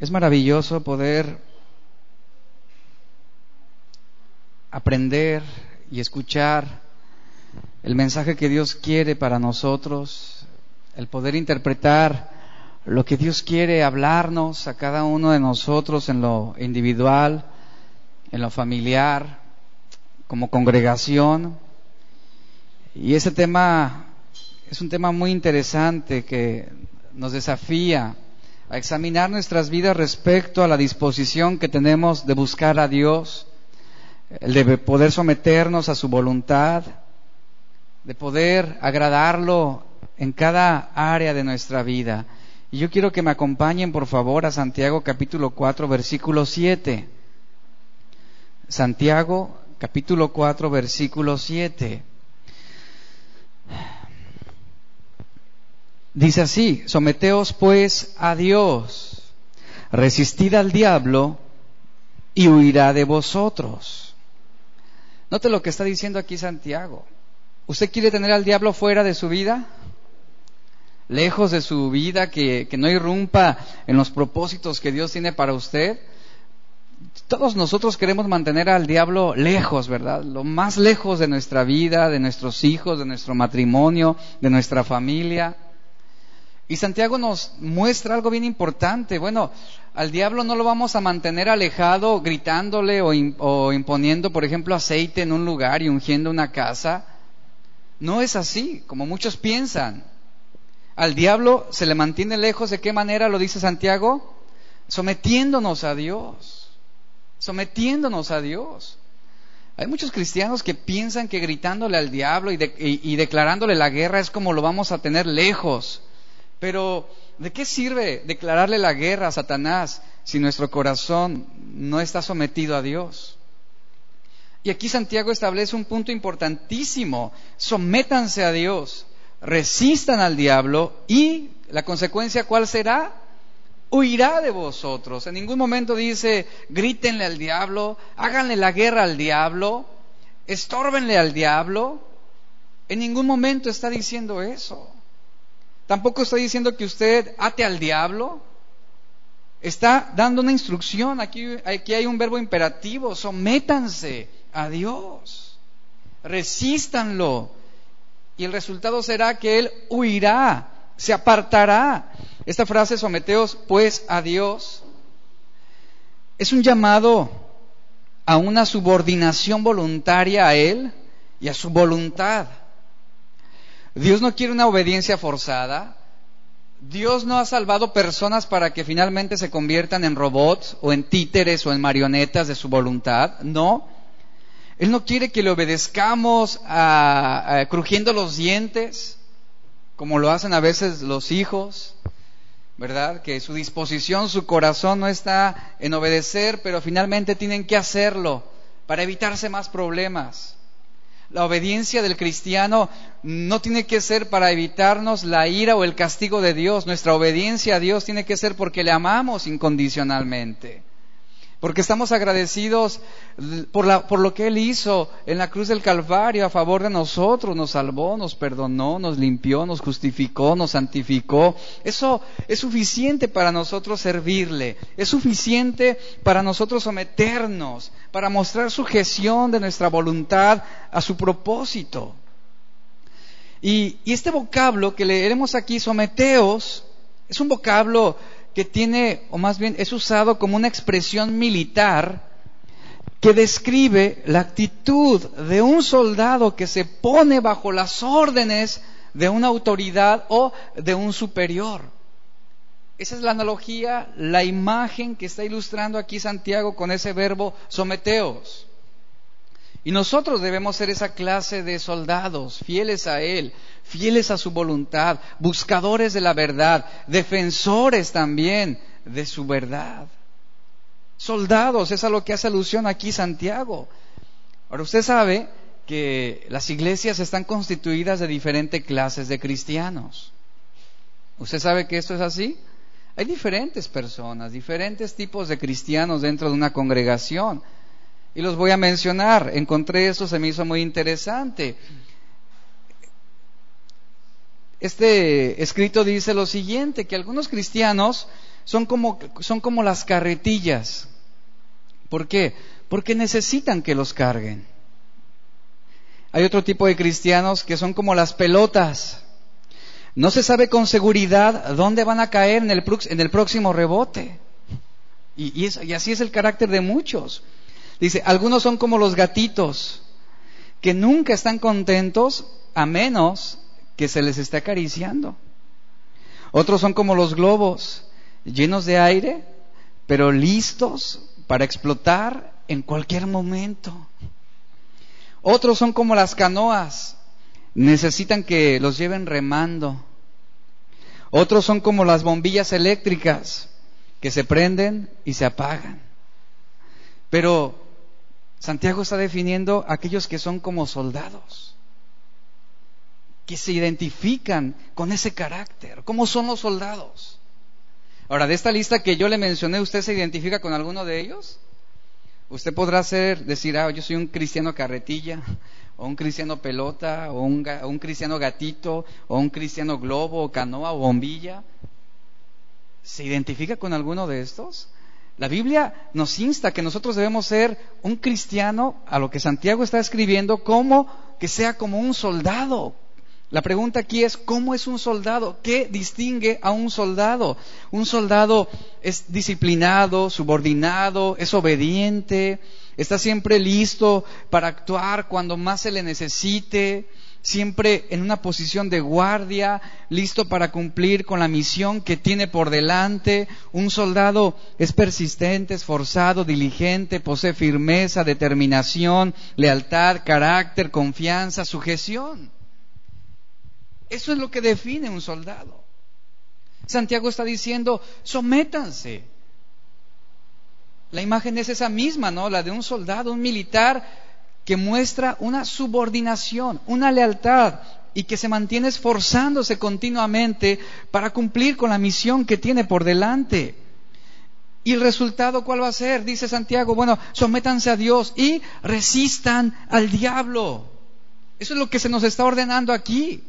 Es maravilloso poder aprender y escuchar el mensaje que Dios quiere para nosotros, el poder interpretar lo que Dios quiere hablarnos a cada uno de nosotros en lo individual, en lo familiar, como congregación. Y ese tema es un tema muy interesante que nos desafía a examinar nuestras vidas respecto a la disposición que tenemos de buscar a Dios, de poder someternos a su voluntad, de poder agradarlo en cada área de nuestra vida. Y yo quiero que me acompañen, por favor, a Santiago capítulo 4, versículo 7. Santiago capítulo 4, versículo 7. Dice así, someteos pues a Dios, resistid al diablo y huirá de vosotros. Note lo que está diciendo aquí Santiago. ¿Usted quiere tener al diablo fuera de su vida? Lejos de su vida, que, que no irrumpa en los propósitos que Dios tiene para usted. Todos nosotros queremos mantener al diablo lejos, ¿verdad? Lo más lejos de nuestra vida, de nuestros hijos, de nuestro matrimonio, de nuestra familia. Y Santiago nos muestra algo bien importante. Bueno, al diablo no lo vamos a mantener alejado gritándole o, imponiendo, por ejemplo, aceite en un lugar y ungiendo una casa. No es así, como muchos piensan. Al diablo se le mantiene lejos. ¿De qué manera lo dice Santiago? Sometiéndonos a Dios. Sometiéndonos a Dios. Hay muchos cristianos que piensan que gritándole al diablo y declarándole la guerra es como lo vamos a tener lejos. Pero, ¿de qué sirve declararle la guerra a Satanás si nuestro corazón no está sometido a Dios? Y aquí Santiago establece un punto importantísimo. Sométanse a Dios, resistan al diablo y la consecuencia cuál será? Huirá de vosotros. En ningún momento dice, grítenle al diablo, háganle la guerra al diablo, estórbenle al diablo. En ningún momento está diciendo eso. Tampoco está diciendo que usted ate al diablo. Está dando una instrucción. Aquí, aquí hay un verbo imperativo. Sométanse a Dios. Resístanlo. Y el resultado será que Él huirá, se apartará. Esta frase, someteos pues a Dios, es un llamado a una subordinación voluntaria a Él y a su voluntad. Dios no quiere una obediencia forzada. Dios no ha salvado personas para que finalmente se conviertan en robots o en títeres o en marionetas de su voluntad. No. Él no quiere que le obedezcamos crujiendo los dientes, como lo hacen a veces los hijos, ¿verdad? Que su disposición, su corazón no está en obedecer, pero finalmente tienen que hacerlo para evitarse más problemas. La obediencia del cristiano no tiene que ser para evitarnos la ira o el castigo de Dios. Nuestra obediencia a Dios tiene que ser porque le amamos incondicionalmente porque estamos agradecidos por, lo que Él hizo en la cruz del Calvario a favor de nosotros, nos salvó, nos perdonó, nos limpió, nos justificó, nos santificó. Eso es suficiente para nosotros servirle, es suficiente para nosotros someternos, para mostrar sujeción de nuestra voluntad a su propósito. Y, y este vocablo que leeremos aquí, someteos, es un vocablo que tiene, o más bien es usado como una expresión militar que describe la actitud de un soldado que se pone bajo las órdenes de una autoridad o de un superior. Esa es la analogía, la imagen que está ilustrando aquí Santiago con ese verbo someteos. Y nosotros debemos ser esa clase de soldados, fieles a Él, fieles a su voluntad, buscadores de la verdad, defensores también de su verdad. Soldados, es a lo que hace alusión aquí Santiago. Ahora usted sabe que las iglesias están constituidas de diferentes clases de cristianos. ¿Usted sabe que esto es así? Hay diferentes personas, diferentes tipos de cristianos dentro de una congregación. Y los voy a mencionar. Encontré esto, se me hizo muy interesante. Este escrito dice lo siguiente, que algunos cristianos son como, son como las carretillas. ¿Por qué? Porque necesitan que los carguen. Hay otro tipo de cristianos que son como las pelotas. No se sabe con seguridad dónde van a caer en el, próximo rebote. Y, y así es el carácter de muchos. Dice, algunos son como los gatitos, que nunca están contentos a menos que se les esté acariciando. Otros son como los globos, llenos de aire, pero listos para explotar en cualquier momento. Otros son como las canoas, necesitan que los lleven remando. Otros son como las bombillas eléctricas, que se prenden y se apagan. Pero Santiago está definiendo aquellos que son como soldados, que se identifican con ese carácter. ¿Cómo son los soldados? Ahora, de esta lista que yo le mencioné, ¿usted se identifica con alguno de ellos? Usted podrá ser, decir, ah, yo soy un cristiano carretilla, o un cristiano pelota, o un, un cristiano gatito, o un cristiano globo, o canoa, o bombilla. ¿Se identifica con alguno de estos? La Biblia nos insta que nosotros debemos ser un cristiano, a lo que Santiago está escribiendo, como que sea como un soldado. La pregunta aquí es, ¿cómo es un soldado? ¿Qué distingue a un soldado? Un soldado es disciplinado, subordinado, es obediente, está siempre listo para actuar cuando más se le necesite, siempre en una posición de guardia, listo para cumplir con la misión que tiene por delante. Un soldado es persistente, esforzado, diligente, posee firmeza, determinación, lealtad, carácter, confianza, sujeción. Eso es lo que define un soldado. Santiago está diciendo, sométanse. La imagen es esa misma, ¿no? La de un soldado, un militar que muestra una subordinación, una lealtad y que se mantiene esforzándose continuamente para cumplir con la misión que tiene por delante. ¿Y el resultado cuál va a ser? Dice Santiago, bueno, sométanse a Dios y resistan al diablo. Eso es lo que se nos está ordenando aquí.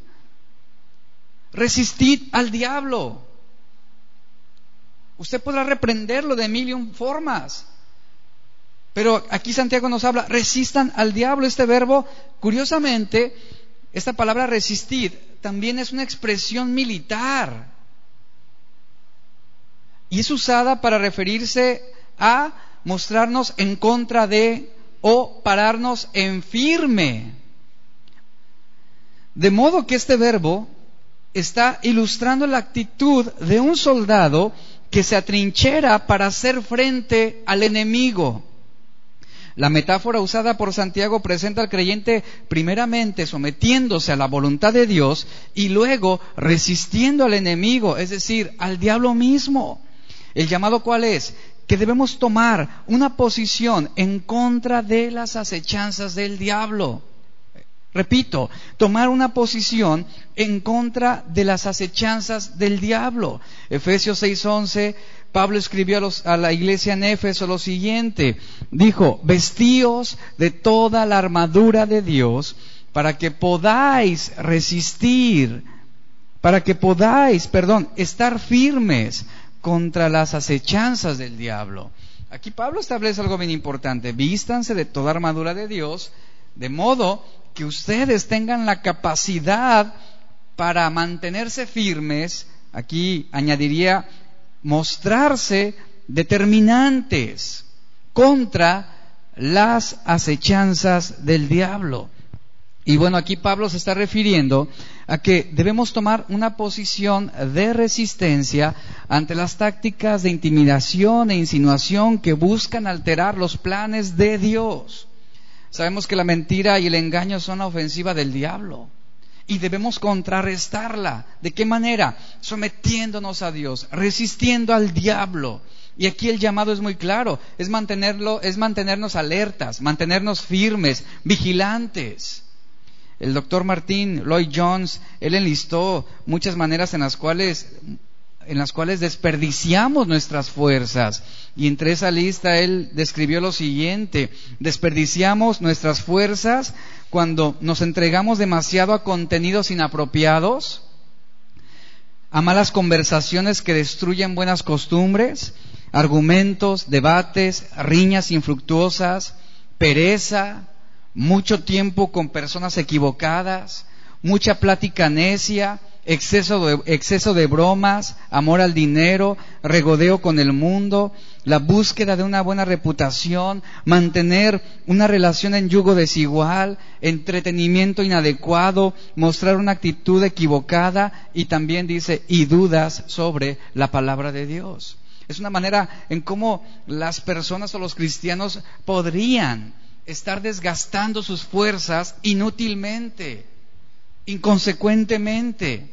Resistid al diablo. Usted podrá reprenderlo de mil y un formas. Pero aquí Santiago nos habla, resistan al diablo. Este verbo, curiosamente, esta palabra resistir también es una expresión militar. Y es usada para referirse a mostrarnos en contra de o pararnos en firme. De modo que este verbo está ilustrando la actitud de un soldado que se atrinchera para hacer frente al enemigo. La metáfora usada por Santiago presenta al creyente primeramente sometiéndose a la voluntad de Dios y luego resistiendo al enemigo, es decir, al diablo mismo. ¿El llamado cuál es? Que debemos tomar una posición en contra de las acechanzas del diablo. Repito, tomar una posición en contra de las acechanzas del diablo. Efesios 6:11 Pablo escribió a, la iglesia en Éfeso lo siguiente, dijo, vestíos de toda la armadura de Dios para que podáis resistir, para que podáis, perdón, estar firmes contra las acechanzas del diablo. Aquí Pablo establece algo bien importante, vístanse de toda armadura de Dios, de modo que ustedes tengan la capacidad para mantenerse firmes, aquí añadiría mostrarse determinantes contra las acechanzas del diablo. Y bueno, aquí Pablo se está refiriendo a que debemos tomar una posición de resistencia ante las tácticas de intimidación e insinuación que buscan alterar los planes de Dios. Sabemos que la mentira y el engaño son la ofensiva del diablo y debemos contrarrestarla. ¿De qué manera? Sometiéndonos a Dios, resistiendo al diablo. Y aquí el llamado es muy claro, es mantenerlo, es mantenernos alertas, mantenernos firmes, vigilantes. El doctor Martín Lloyd Jones, él enlistó muchas maneras en las cuales en las cuales desperdiciamos nuestras fuerzas. Y entre esa lista él describió lo siguiente, desperdiciamos nuestras fuerzas cuando nos entregamos demasiado a contenidos inapropiados, a malas conversaciones que destruyen buenas costumbres, argumentos, debates, riñas infructuosas, pereza, mucho tiempo con personas equivocadas, mucha plática necia, exceso de, exceso de bromas, amor al dinero, regodeo con el mundo, la búsqueda de una buena reputación, mantener una relación en yugo desigual, entretenimiento inadecuado, mostrar una actitud equivocada y también dice, y dudas sobre la palabra de Dios. Es una manera en cómo las personas o los cristianos podrían estar desgastando sus fuerzas inútilmente inconsecuentemente.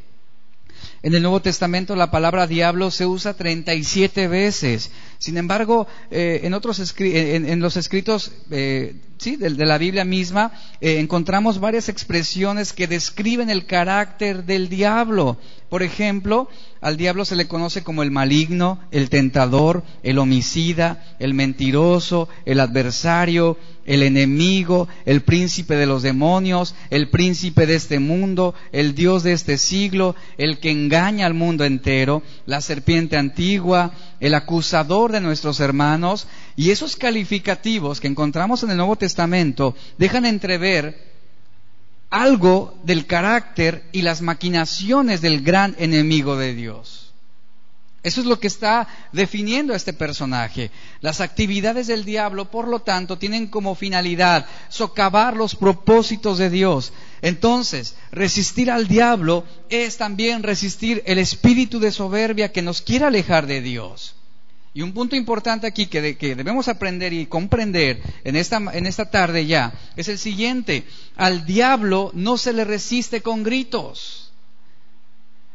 En el Nuevo Testamento la palabra diablo se usa 37 veces. Sin embargo, eh, en, otros en, los escritos eh, ¿sí? de, la Biblia misma eh, encontramos varias expresiones que describen el carácter del diablo. Por ejemplo, al diablo se le conoce como el maligno, el tentador, el homicida, el mentiroso, el adversario, el enemigo, el príncipe de los demonios, el príncipe de este mundo, el Dios de este siglo, el que engaña al mundo entero, la serpiente antigua, el acusador de nuestros hermanos, y esos calificativos que encontramos en el Nuevo Testamento dejan entrever algo del carácter y las maquinaciones del gran enemigo de Dios. Eso es lo que está definiendo a este personaje. Las actividades del diablo, por lo tanto, tienen como finalidad socavar los propósitos de Dios. Entonces, resistir al diablo es también resistir el espíritu de soberbia que nos quiere alejar de Dios. Y un punto importante aquí que, debemos aprender y comprender en esta, en esta tarde ya es el siguiente. Al diablo no se le resiste con gritos.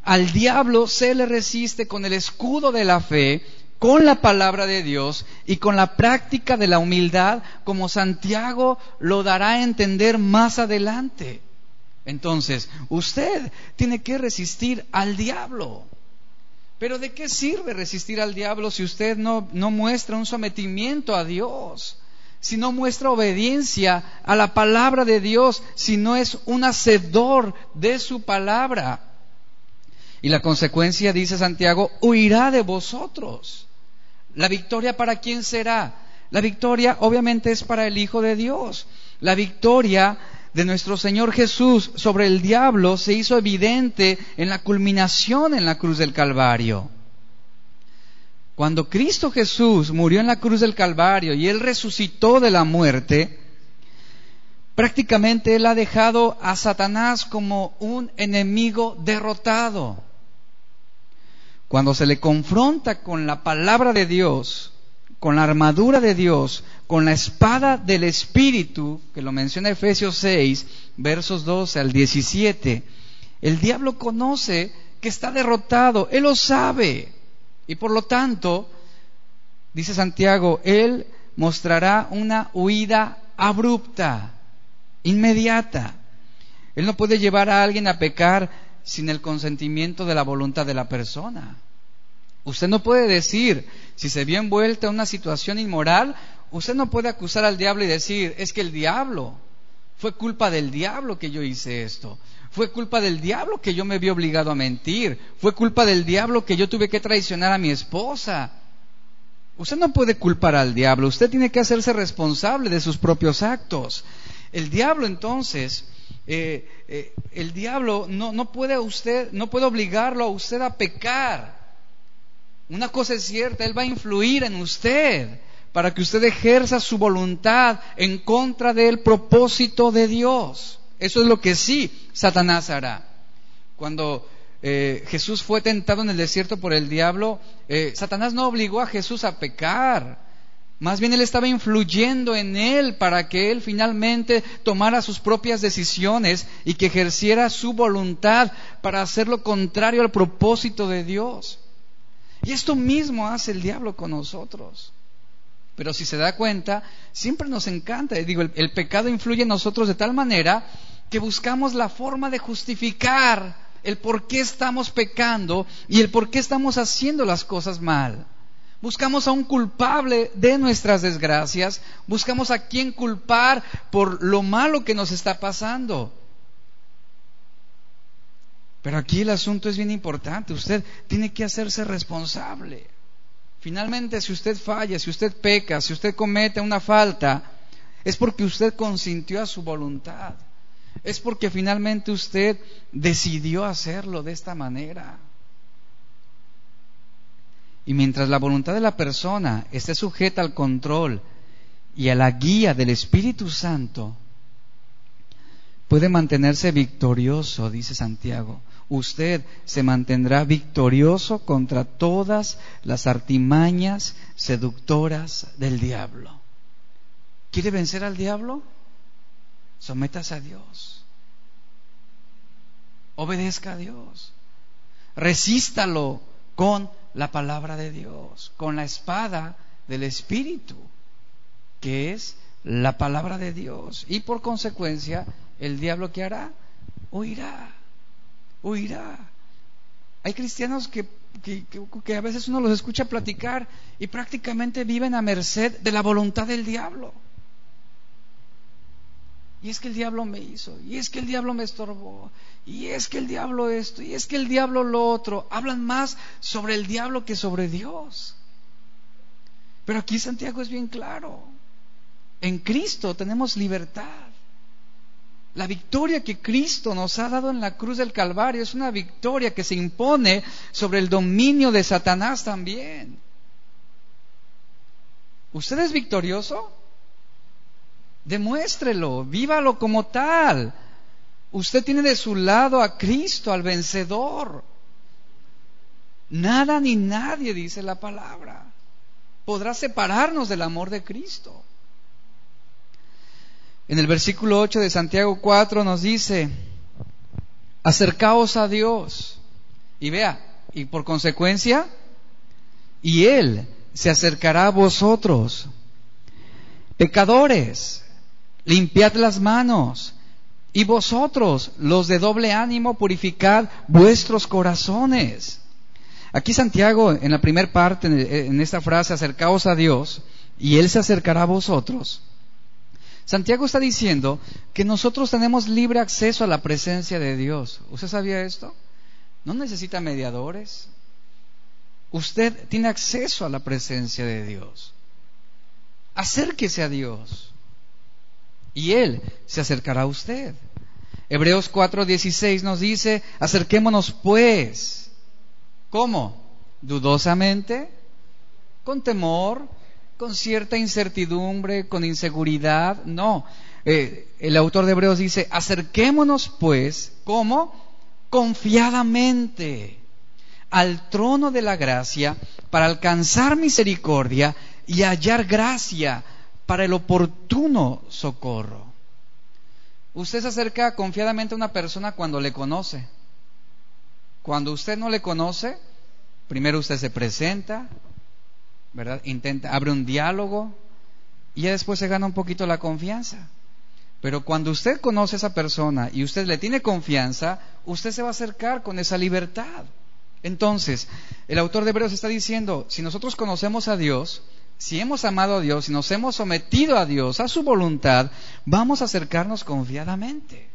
Al diablo se le resiste con el escudo de la fe, con la palabra de Dios y con la práctica de la humildad, como Santiago lo dará a entender más adelante. Entonces, usted tiene que resistir al diablo. Pero ¿de qué sirve resistir al diablo si usted no, no muestra un sometimiento a Dios? Si no muestra obediencia a la palabra de Dios, si no es un hacedor de su palabra. Y la consecuencia, dice Santiago, huirá de vosotros. ¿La victoria para quién será? La victoria obviamente es para el Hijo de Dios. La victoria de nuestro Señor Jesús sobre el diablo se hizo evidente en la culminación en la cruz del Calvario. Cuando Cristo Jesús murió en la cruz del Calvario y Él resucitó de la muerte, prácticamente Él ha dejado a Satanás como un enemigo derrotado. Cuando se le confronta con la palabra de Dios, con la armadura de Dios, con la espada del Espíritu, que lo menciona Efesios 6, versos 12 al 17, el diablo conoce que está derrotado, él lo sabe. Y por lo tanto, dice Santiago, él mostrará una huida abrupta, inmediata. Él no puede llevar a alguien a pecar sin el consentimiento de la voluntad de la persona. Usted no puede decir, si se vio envuelta en una situación inmoral, usted no puede acusar al diablo y decir, es que el diablo, fue culpa del diablo que yo hice esto, fue culpa del diablo que yo me vi obligado a mentir, fue culpa del diablo que yo tuve que traicionar a mi esposa. Usted no puede culpar al diablo, usted tiene que hacerse responsable de sus propios actos. El diablo entonces eh, eh, el diablo no, no, puede usted, no puede obligarlo a usted a pecar. Una cosa es cierta, él va a influir en usted para que usted ejerza su voluntad en contra del propósito de Dios. Eso es lo que sí Satanás hará. Cuando eh, Jesús fue tentado en el desierto por el diablo, Satanás no obligó a Jesús a pecar. Más bien él estaba influyendo en él para que él finalmente tomara sus propias decisiones y que ejerciera su voluntad para hacer lo contrario al propósito de Dios. Y esto mismo hace el diablo con nosotros. Pero si se da cuenta, siempre nos encanta. Digo, el, el pecado influye en nosotros de tal manera que buscamos la forma de justificar el por qué estamos pecando y el por qué estamos haciendo las cosas mal. Buscamos a un culpable de nuestras desgracias, buscamos a quien culpar por lo malo que nos está pasando. Pero aquí el asunto es bien importante. Usted tiene que hacerse responsable. Finalmente, si usted falla, si usted peca, si usted comete una falta, es porque usted consintió a su voluntad. Es porque finalmente usted decidió hacerlo de esta manera. Y mientras la voluntad de la persona esté sujeta al control y a la guía del Espíritu Santo, puede mantenerse victorioso, dice Santiago usted se mantendrá victorioso contra todas las artimañas seductoras del diablo. ¿Quiere vencer al diablo? Sométase a Dios. Obedezca a Dios. Resístalo con la palabra de Dios, con la espada del Espíritu, que es la palabra de Dios. Y por consecuencia, el diablo que hará? Huirá huirá. Hay cristianos que, que, a veces uno los escucha platicar y prácticamente viven a merced de la voluntad del diablo. Y es que el diablo me hizo, y es que el diablo me estorbó, y es que el diablo esto, y es que el diablo lo otro. Hablan más sobre el diablo que sobre Dios. Pero aquí Santiago es bien claro. En Cristo tenemos libertad. La victoria que Cristo nos ha dado en la cruz del Calvario es una victoria que se impone sobre el dominio de Satanás también. ¿Usted es victorioso? Demuéstrelo, vívalo como tal. Usted tiene de su lado a Cristo, al vencedor. Nada ni nadie, dice la palabra, podrá separarnos del amor de Cristo. En el versículo 8 de Santiago 4 nos dice, acercaos a Dios. Y vea, y por consecuencia, y Él se acercará a vosotros. Pecadores, limpiad las manos. Y vosotros, los de doble ánimo, purificad vuestros corazones. Aquí Santiago, en la primera parte, en esta frase, acercaos a Dios, y Él se acercará a vosotros Santiago está diciendo que nosotros tenemos libre acceso a la presencia de Dios. ¿Usted sabía esto? No necesita mediadores. Usted tiene acceso a la presencia de Dios. Acérquese a Dios y Él se acercará a usted. Hebreos 4:16 nos dice, acerquémonos pues. ¿Cómo? ¿Dudosamente? ¿Con temor? Con cierta incertidumbre, con inseguridad. No. Eh, el autor de Hebreos dice, acerquémonos pues, ¿cómo? Confiadamente al trono de la gracia para alcanzar misericordia y hallar gracia para el oportuno socorro. Usted se acerca confiadamente a una persona cuando le conoce. Cuando usted no le conoce, primero usted se presenta, ¿verdad? Intenta, abre un diálogo y ya después se gana un poquito la confianza. Pero cuando usted conoce a esa persona y usted le tiene confianza, usted se va a acercar con esa libertad. Entonces, el autor de Hebreos está diciendo, si nosotros conocemos a Dios, si hemos amado a Dios, si nos hemos sometido a Dios, a su voluntad, vamos a acercarnos confiadamente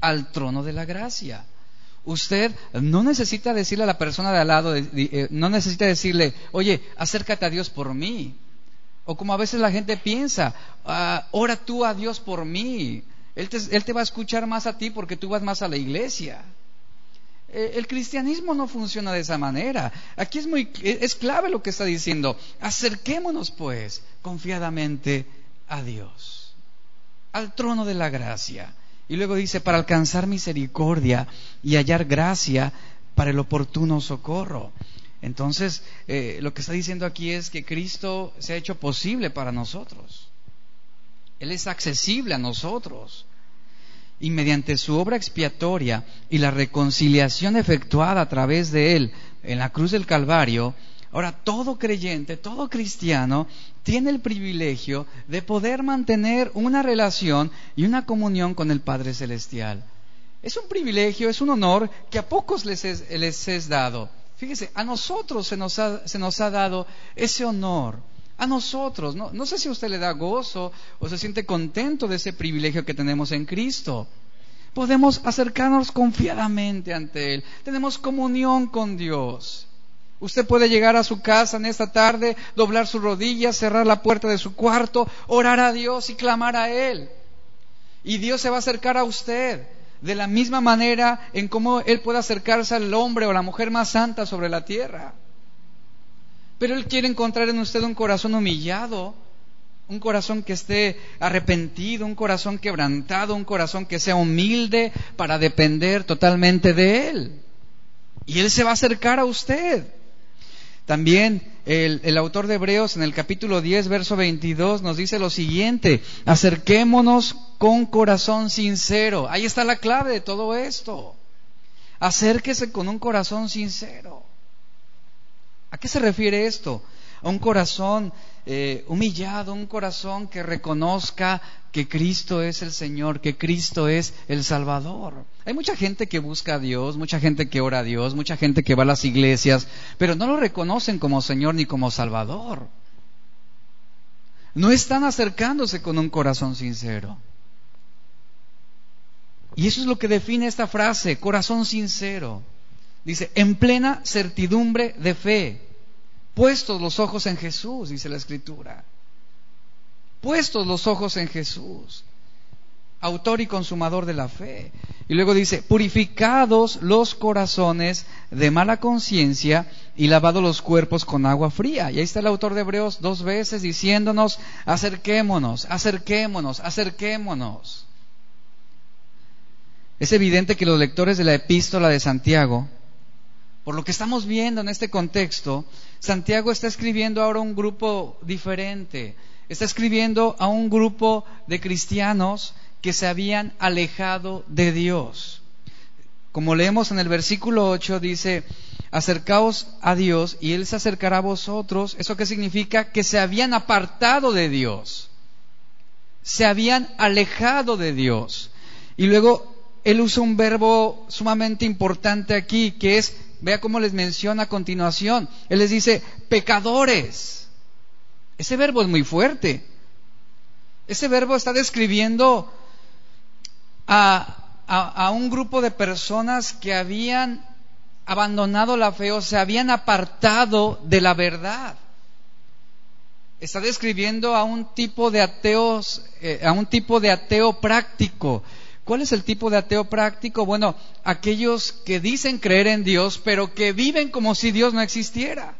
al trono de la gracia. Usted no necesita decirle a la persona de al lado, eh, no necesita decirle, oye, acércate a Dios por mí. O como a veces la gente piensa, ah, ora tú a Dios por mí. Él te, él te, va a escuchar más a ti porque tú vas más a la iglesia. Eh, el cristianismo no funciona de esa manera. Aquí es muy es clave lo que está diciendo. Acerquémonos pues confiadamente a Dios, al trono de la gracia. Y luego dice, para alcanzar misericordia y hallar gracia para el oportuno socorro. Entonces, eh, lo que está diciendo aquí es que Cristo se ha hecho posible para nosotros. Él es accesible a nosotros. Y mediante su obra expiatoria y la reconciliación efectuada a través de Él en la cruz del Calvario, Ahora, todo creyente, todo cristiano tiene el privilegio de poder mantener una relación y una comunión con el Padre Celestial. Es un privilegio, es un honor que a pocos les es, dado. Fíjese, a nosotros se nos, ha, se nos ha dado ese honor. A nosotros, no, no sé si usted le da gozo o se siente contento de ese privilegio que tenemos en Cristo. podemos acercarnos confiadamente ante Él. Tenemos comunión con Dios. Usted puede llegar a su casa en esta tarde, doblar sus rodillas, cerrar la puerta de su cuarto, orar a Dios y clamar a Él. Y Dios se va a acercar a usted de la misma manera en cómo Él puede acercarse al hombre o la mujer más santa sobre la tierra. Pero Él quiere encontrar en usted un corazón humillado, un corazón que esté arrepentido, un corazón quebrantado, un corazón que sea humilde para depender totalmente de Él. Y Él se va a acercar a usted. También el, autor de Hebreos en el capítulo 10, verso 22 nos dice lo siguiente, acerquémonos con corazón sincero. Ahí está la clave de todo esto. Acérquese con un corazón sincero. ¿A qué se refiere esto? Un corazón eh, humillado, un corazón que reconozca que Cristo es el Señor, que Cristo es el Salvador. Hay mucha gente que busca a Dios, mucha gente que ora a Dios, mucha gente que va a las iglesias, pero no lo reconocen como Señor ni como Salvador. No están acercándose con un corazón sincero. Y eso es lo que define esta frase, corazón sincero. Dice, en plena certidumbre de fe puestos los ojos en Jesús, dice la Escritura. Puestos los ojos en Jesús, autor y consumador de la fe. Y luego dice, purificados los corazones de mala conciencia y lavados los cuerpos con agua fría. Y ahí está el autor de Hebreos dos veces diciéndonos, acerquémonos, acerquémonos, acerquémonos. Es evidente que los lectores de la epístola de Santiago por lo que estamos viendo en este contexto, Santiago está escribiendo ahora un grupo diferente. Está escribiendo a un grupo de cristianos que se habían alejado de Dios. Como leemos en el versículo 8, dice, acercaos a Dios y Él se acercará a vosotros. ¿Eso qué significa? Que se habían apartado de Dios. Se habían alejado de Dios. Y luego Él usa un verbo sumamente importante aquí, que es Vea cómo les menciona a continuación. Él les dice, pecadores. Ese verbo es muy fuerte. Ese verbo está describiendo a, un grupo de personas que habían abandonado la fe o se habían apartado de la verdad. Está describiendo a un tipo de ateos, eh, a un tipo de ateo práctico, ¿Cuál es el tipo de ateo práctico? Bueno, aquellos que dicen creer en Dios, pero que viven como si Dios no existiera.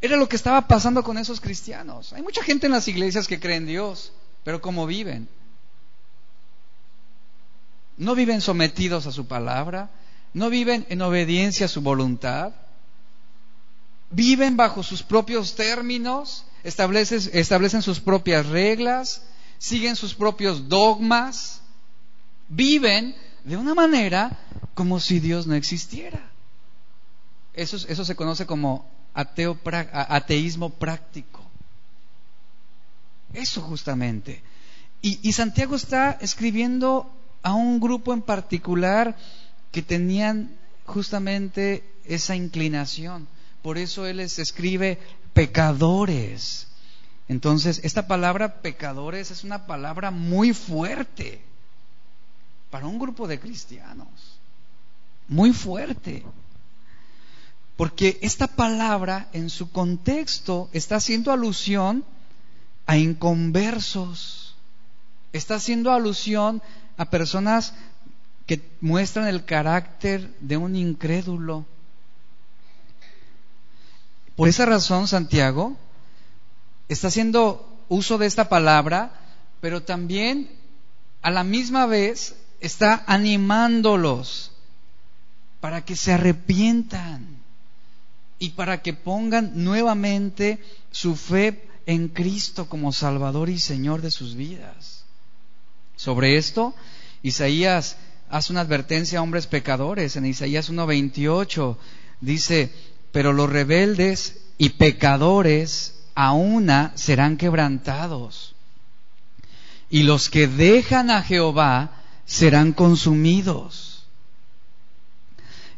Era lo que estaba pasando con esos cristianos. Hay mucha gente en las iglesias que cree en Dios, pero ¿cómo viven? No viven sometidos a su palabra, no viven en obediencia a su voluntad, viven bajo sus propios términos, establecen, establecen sus propias reglas, siguen sus propios dogmas, viven de una manera como si Dios no existiera. Eso, eso se conoce como ateo, ateísmo práctico. Eso justamente. Y, y Santiago está escribiendo a un grupo en particular que tenían justamente esa inclinación. Por eso él les escribe pecadores. Entonces, esta palabra pecadores es una palabra muy fuerte para un grupo de cristianos. Muy fuerte. Porque esta palabra en su contexto está haciendo alusión a inconversos. Está haciendo alusión a personas que muestran el carácter de un incrédulo. Por esa razón, Santiago está haciendo uso de esta palabra, pero también a la misma vez está animándolos para que se arrepientan y para que pongan nuevamente su fe en Cristo como Salvador y Señor de sus vidas. Sobre esto, Isaías hace una advertencia a hombres pecadores. En Isaías 1.28 dice, pero los rebeldes y pecadores a una serán quebrantados. Y los que dejan a Jehová serán consumidos.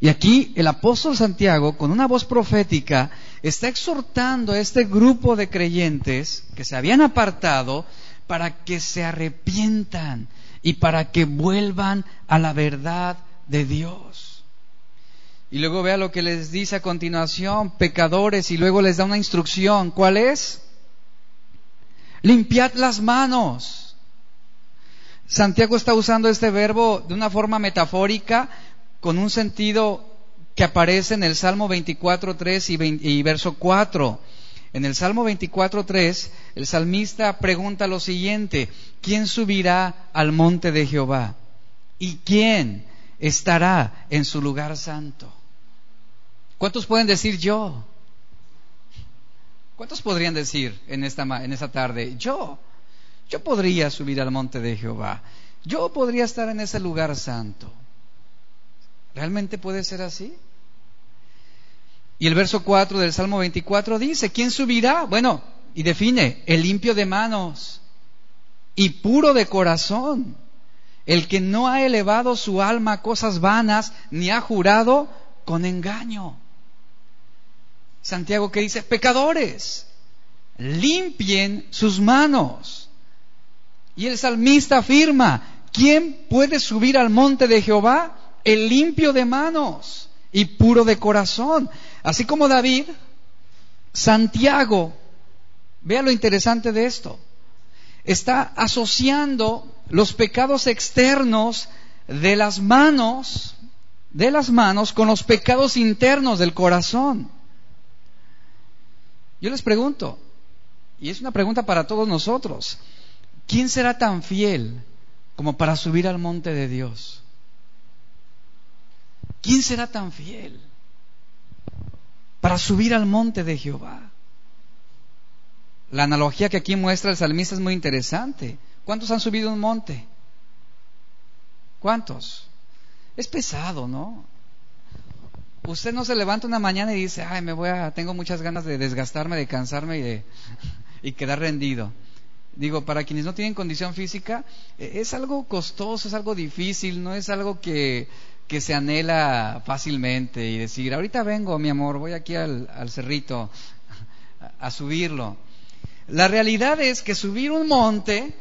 Y aquí el apóstol Santiago, con una voz profética, está exhortando a este grupo de creyentes que se habían apartado para que se arrepientan y para que vuelvan a la verdad de Dios. Y luego vea lo que les dice a continuación, pecadores, y luego les da una instrucción. ¿Cuál es? Limpiad las manos. Santiago está usando este verbo de una forma metafórica, con un sentido que aparece en el Salmo 24.3 y, y verso 4. En el Salmo 24.3, el salmista pregunta lo siguiente, ¿quién subirá al monte de Jehová? ¿Y quién estará en su lugar santo? ¿Cuántos pueden decir yo? ¿Cuántos podrían decir en esta, en esta tarde, yo? Yo podría subir al monte de Jehová. Yo podría estar en ese lugar santo. ¿Realmente puede ser así? Y el verso 4 del Salmo 24 dice, ¿quién subirá? Bueno, y define, el limpio de manos y puro de corazón, el que no ha elevado su alma a cosas vanas, ni ha jurado con engaño. Santiago que dice, pecadores, limpien sus manos. Y el salmista afirma, ¿quién puede subir al monte de Jehová? El limpio de manos y puro de corazón. Así como David, Santiago, vea lo interesante de esto, está asociando los pecados externos de las manos, de las manos, con los pecados internos del corazón. Yo les pregunto, y es una pregunta para todos nosotros, ¿quién será tan fiel como para subir al monte de Dios? ¿Quién será tan fiel? para subir al monte de Jehová. La analogía que aquí muestra el salmista es muy interesante. ¿Cuántos han subido un monte? ¿Cuántos? Es pesado, ¿no? Usted no se levanta una mañana y dice, ay, me voy a, tengo muchas ganas de desgastarme, de cansarme y de y quedar rendido. Digo, para quienes no tienen condición física, e, es algo costoso, es algo difícil, no es algo que que se anhela fácilmente y decir, ahorita vengo, mi amor, voy aquí al, cerrito a, subirlo. La realidad es que subir un monte,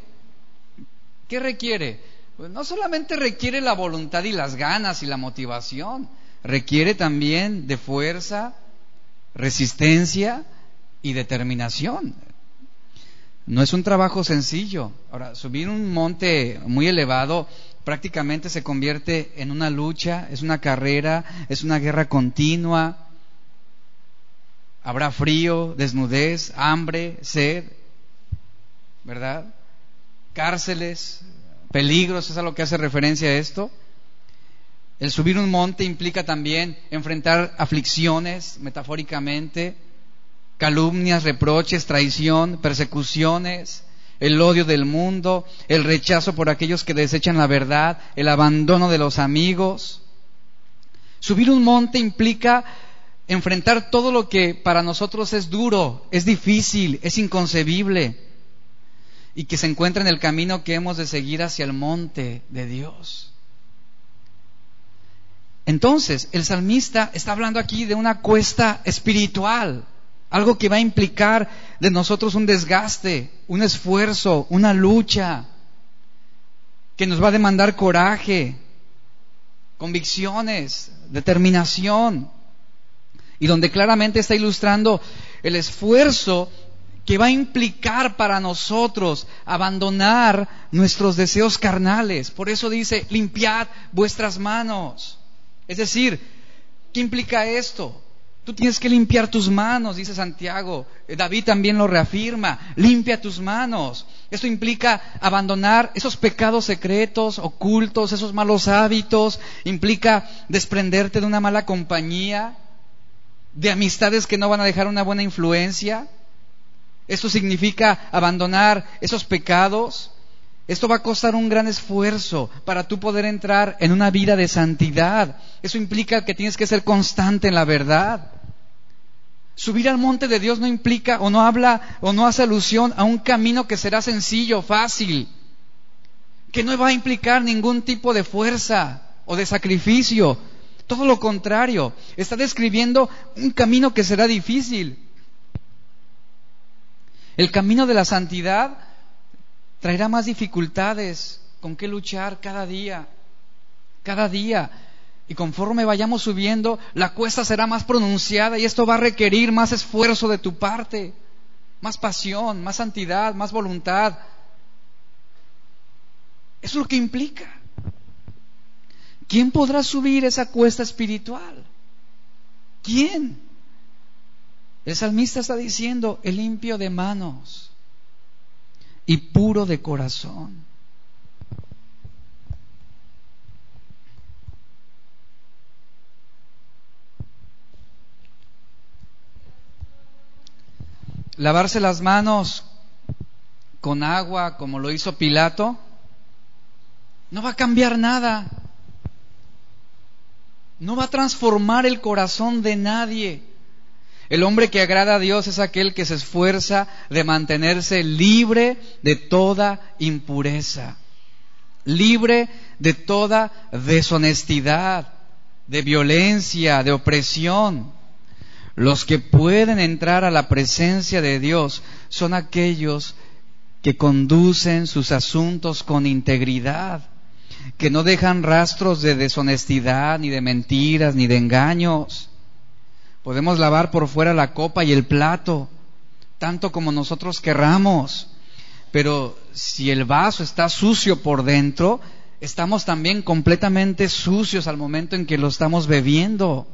¿qué requiere? Pues no solamente requiere la voluntad y las ganas y la motivación, requiere también de fuerza, resistencia y determinación. No es un trabajo sencillo. Ahora, subir un monte muy elevado prácticamente se convierte en una lucha, es una carrera, es una guerra continua. Habrá frío, desnudez, hambre, sed, ¿verdad? Cárceles, peligros, es a lo que hace referencia esto. El subir un monte implica también enfrentar aflicciones, metafóricamente, calumnias, reproches, traición, persecuciones, el odio del mundo, el rechazo por aquellos que desechan la verdad, el abandono de los amigos. Subir un monte implica enfrentar todo lo que para nosotros es duro, es difícil, es inconcebible y que se encuentra en el camino que hemos de seguir hacia el monte de Dios. Entonces, el salmista está hablando aquí de una cuesta espiritual, algo que va a implicar de nosotros un desgaste, un esfuerzo, una lucha, que nos va a demandar coraje, convicciones, determinación, y donde claramente está ilustrando el esfuerzo que va a implicar para nosotros abandonar nuestros deseos carnales. Por eso dice, limpiad vuestras manos. Es decir, ¿qué implica esto? Tú tienes que limpiar tus manos, dice Santiago. Eh, David también lo reafirma. Limpia tus manos. Esto implica abandonar esos pecados secretos, ocultos, esos malos hábitos. Implica desprenderte de una mala compañía, de amistades que no van a dejar una buena influencia. Esto significa abandonar esos pecados. Esto va a costar un gran esfuerzo para tú poder entrar en una vida de santidad. Eso implica que tienes que ser constante en la verdad. Subir al monte de Dios no implica o no habla o no hace alusión a un camino que será sencillo, fácil, que no va a implicar ningún tipo de fuerza o de sacrificio. Todo lo contrario, está describiendo un camino que será difícil. El camino de la santidad traerá más dificultades, con qué luchar cada día, cada día. Y conforme vayamos subiendo, la cuesta será más pronunciada y esto va a requerir más esfuerzo de tu parte, más pasión, más santidad, más voluntad. Eso es lo que implica. ¿Quién podrá subir esa cuesta espiritual? ¿Quién? El salmista está diciendo, el limpio de manos y puro de corazón. Lavarse las manos con agua como lo hizo Pilato no va a cambiar nada. No va a transformar el corazón de nadie. El hombre que agrada a Dios es aquel que se esfuerza de mantenerse libre de toda impureza, libre de toda deshonestidad, de violencia, de opresión. Los que pueden entrar a la presencia de Dios son aquellos que conducen sus asuntos con integridad, que no dejan rastros de deshonestidad, ni de mentiras, ni de engaños. Podemos lavar por fuera la copa y el plato, tanto como nosotros querramos, pero si el vaso está sucio por dentro, estamos también completamente sucios al momento en que lo estamos bebiendo.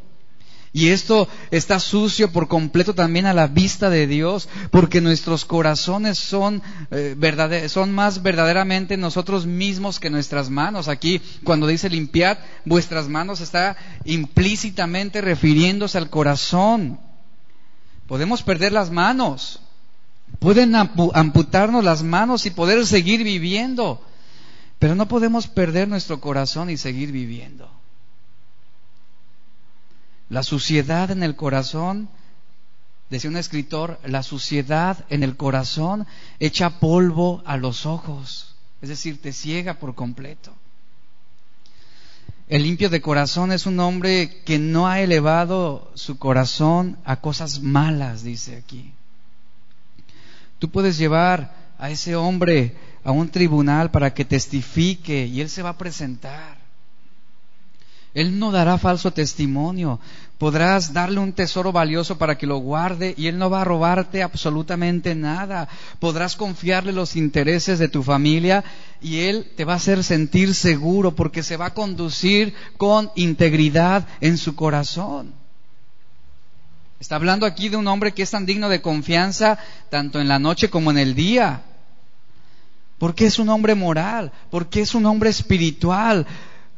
Y esto está sucio por completo también a la vista de Dios, porque nuestros corazones son, eh, son más verdaderamente nosotros mismos que nuestras manos. Aquí, cuando dice limpiar vuestras manos, está implícitamente refiriéndose al corazón. Podemos perder las manos, pueden amputarnos las manos y poder seguir viviendo, pero no podemos perder nuestro corazón y seguir viviendo. La suciedad en el corazón, decía un escritor, la suciedad en el corazón echa polvo a los ojos, es decir, te ciega por completo. El limpio de corazón es un hombre que no ha elevado su corazón a cosas malas, dice aquí. Tú puedes llevar a ese hombre a un tribunal para que testifique y él se va a presentar. Él no dará falso testimonio. Podrás darle un tesoro valioso para que lo guarde y Él no va a robarte absolutamente nada. Podrás confiarle los intereses de tu familia y Él te va a hacer sentir seguro porque se va a conducir con integridad en su corazón. Está hablando aquí de un hombre que es tan digno de confianza tanto en la noche como en el día. Porque es un hombre moral, porque es un hombre espiritual,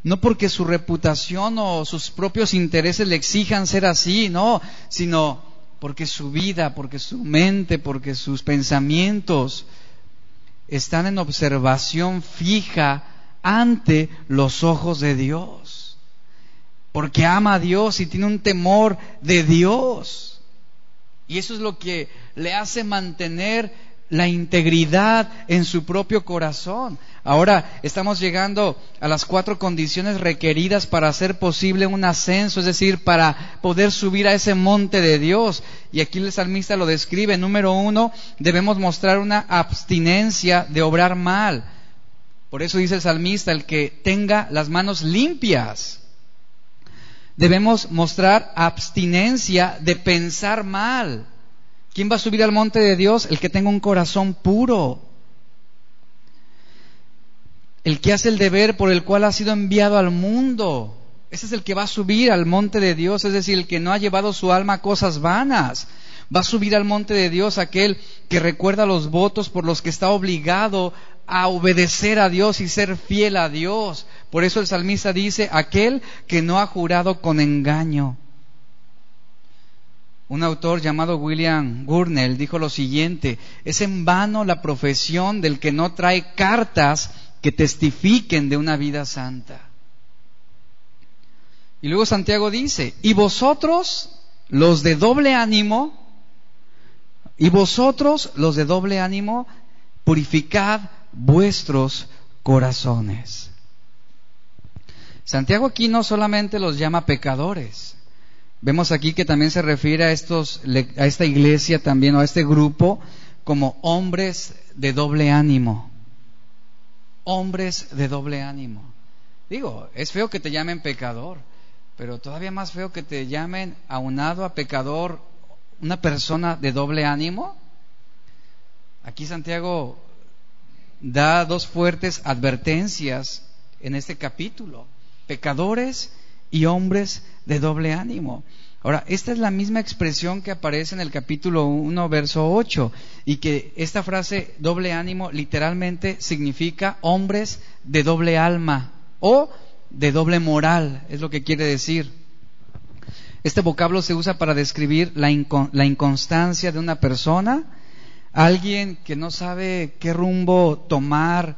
no porque su reputación o sus propios intereses le exijan ser así, no, sino porque su vida, porque su mente, porque sus pensamientos están en observación fija ante los ojos de Dios. Porque ama a Dios y tiene un temor de Dios. Y eso es lo que le hace mantener la integridad en su propio corazón. Ahora estamos llegando a las cuatro condiciones requeridas para hacer posible un ascenso, es decir, para poder subir a ese monte de Dios. Y aquí el salmista lo describe. Número uno, debemos mostrar una abstinencia de obrar mal. Por eso dice el salmista, el que tenga las manos limpias. Debemos mostrar abstinencia de pensar mal. ¿Quién va a subir al monte de Dios? El que tenga un corazón puro. El que hace el deber por el cual ha sido enviado al mundo. Ese es el que va a subir al monte de Dios, es decir, el que no ha llevado su alma a cosas vanas. Va a subir al monte de Dios aquel que recuerda los votos por los que está obligado a obedecer a Dios y ser fiel a Dios. Por eso el salmista dice, aquel que no ha jurado con engaño. Un autor llamado William Gurnell dijo lo siguiente, es en vano la profesión del que no trae cartas que testifiquen de una vida santa. Y luego Santiago dice, y vosotros, los de doble ánimo, y vosotros, los de doble ánimo, purificad vuestros corazones. Santiago aquí no solamente los llama pecadores, Vemos aquí que también se refiere a, estos, a esta iglesia también o a este grupo como hombres de doble ánimo. hombres de doble ánimo. Digo, es feo que te llamen pecador, pero todavía más feo que te llamen aunado a pecador una persona de doble ánimo. Aquí Santiago da dos fuertes advertencias en este capítulo. Pecadores y hombres de doble ánimo. Ahora, esta es la misma expresión que aparece en el capítulo 1, verso 8, y que esta frase doble ánimo literalmente significa hombres de doble alma o de doble moral, es lo que quiere decir. Este vocablo se usa para describir la, la inconstancia de una persona, alguien que no sabe qué rumbo tomar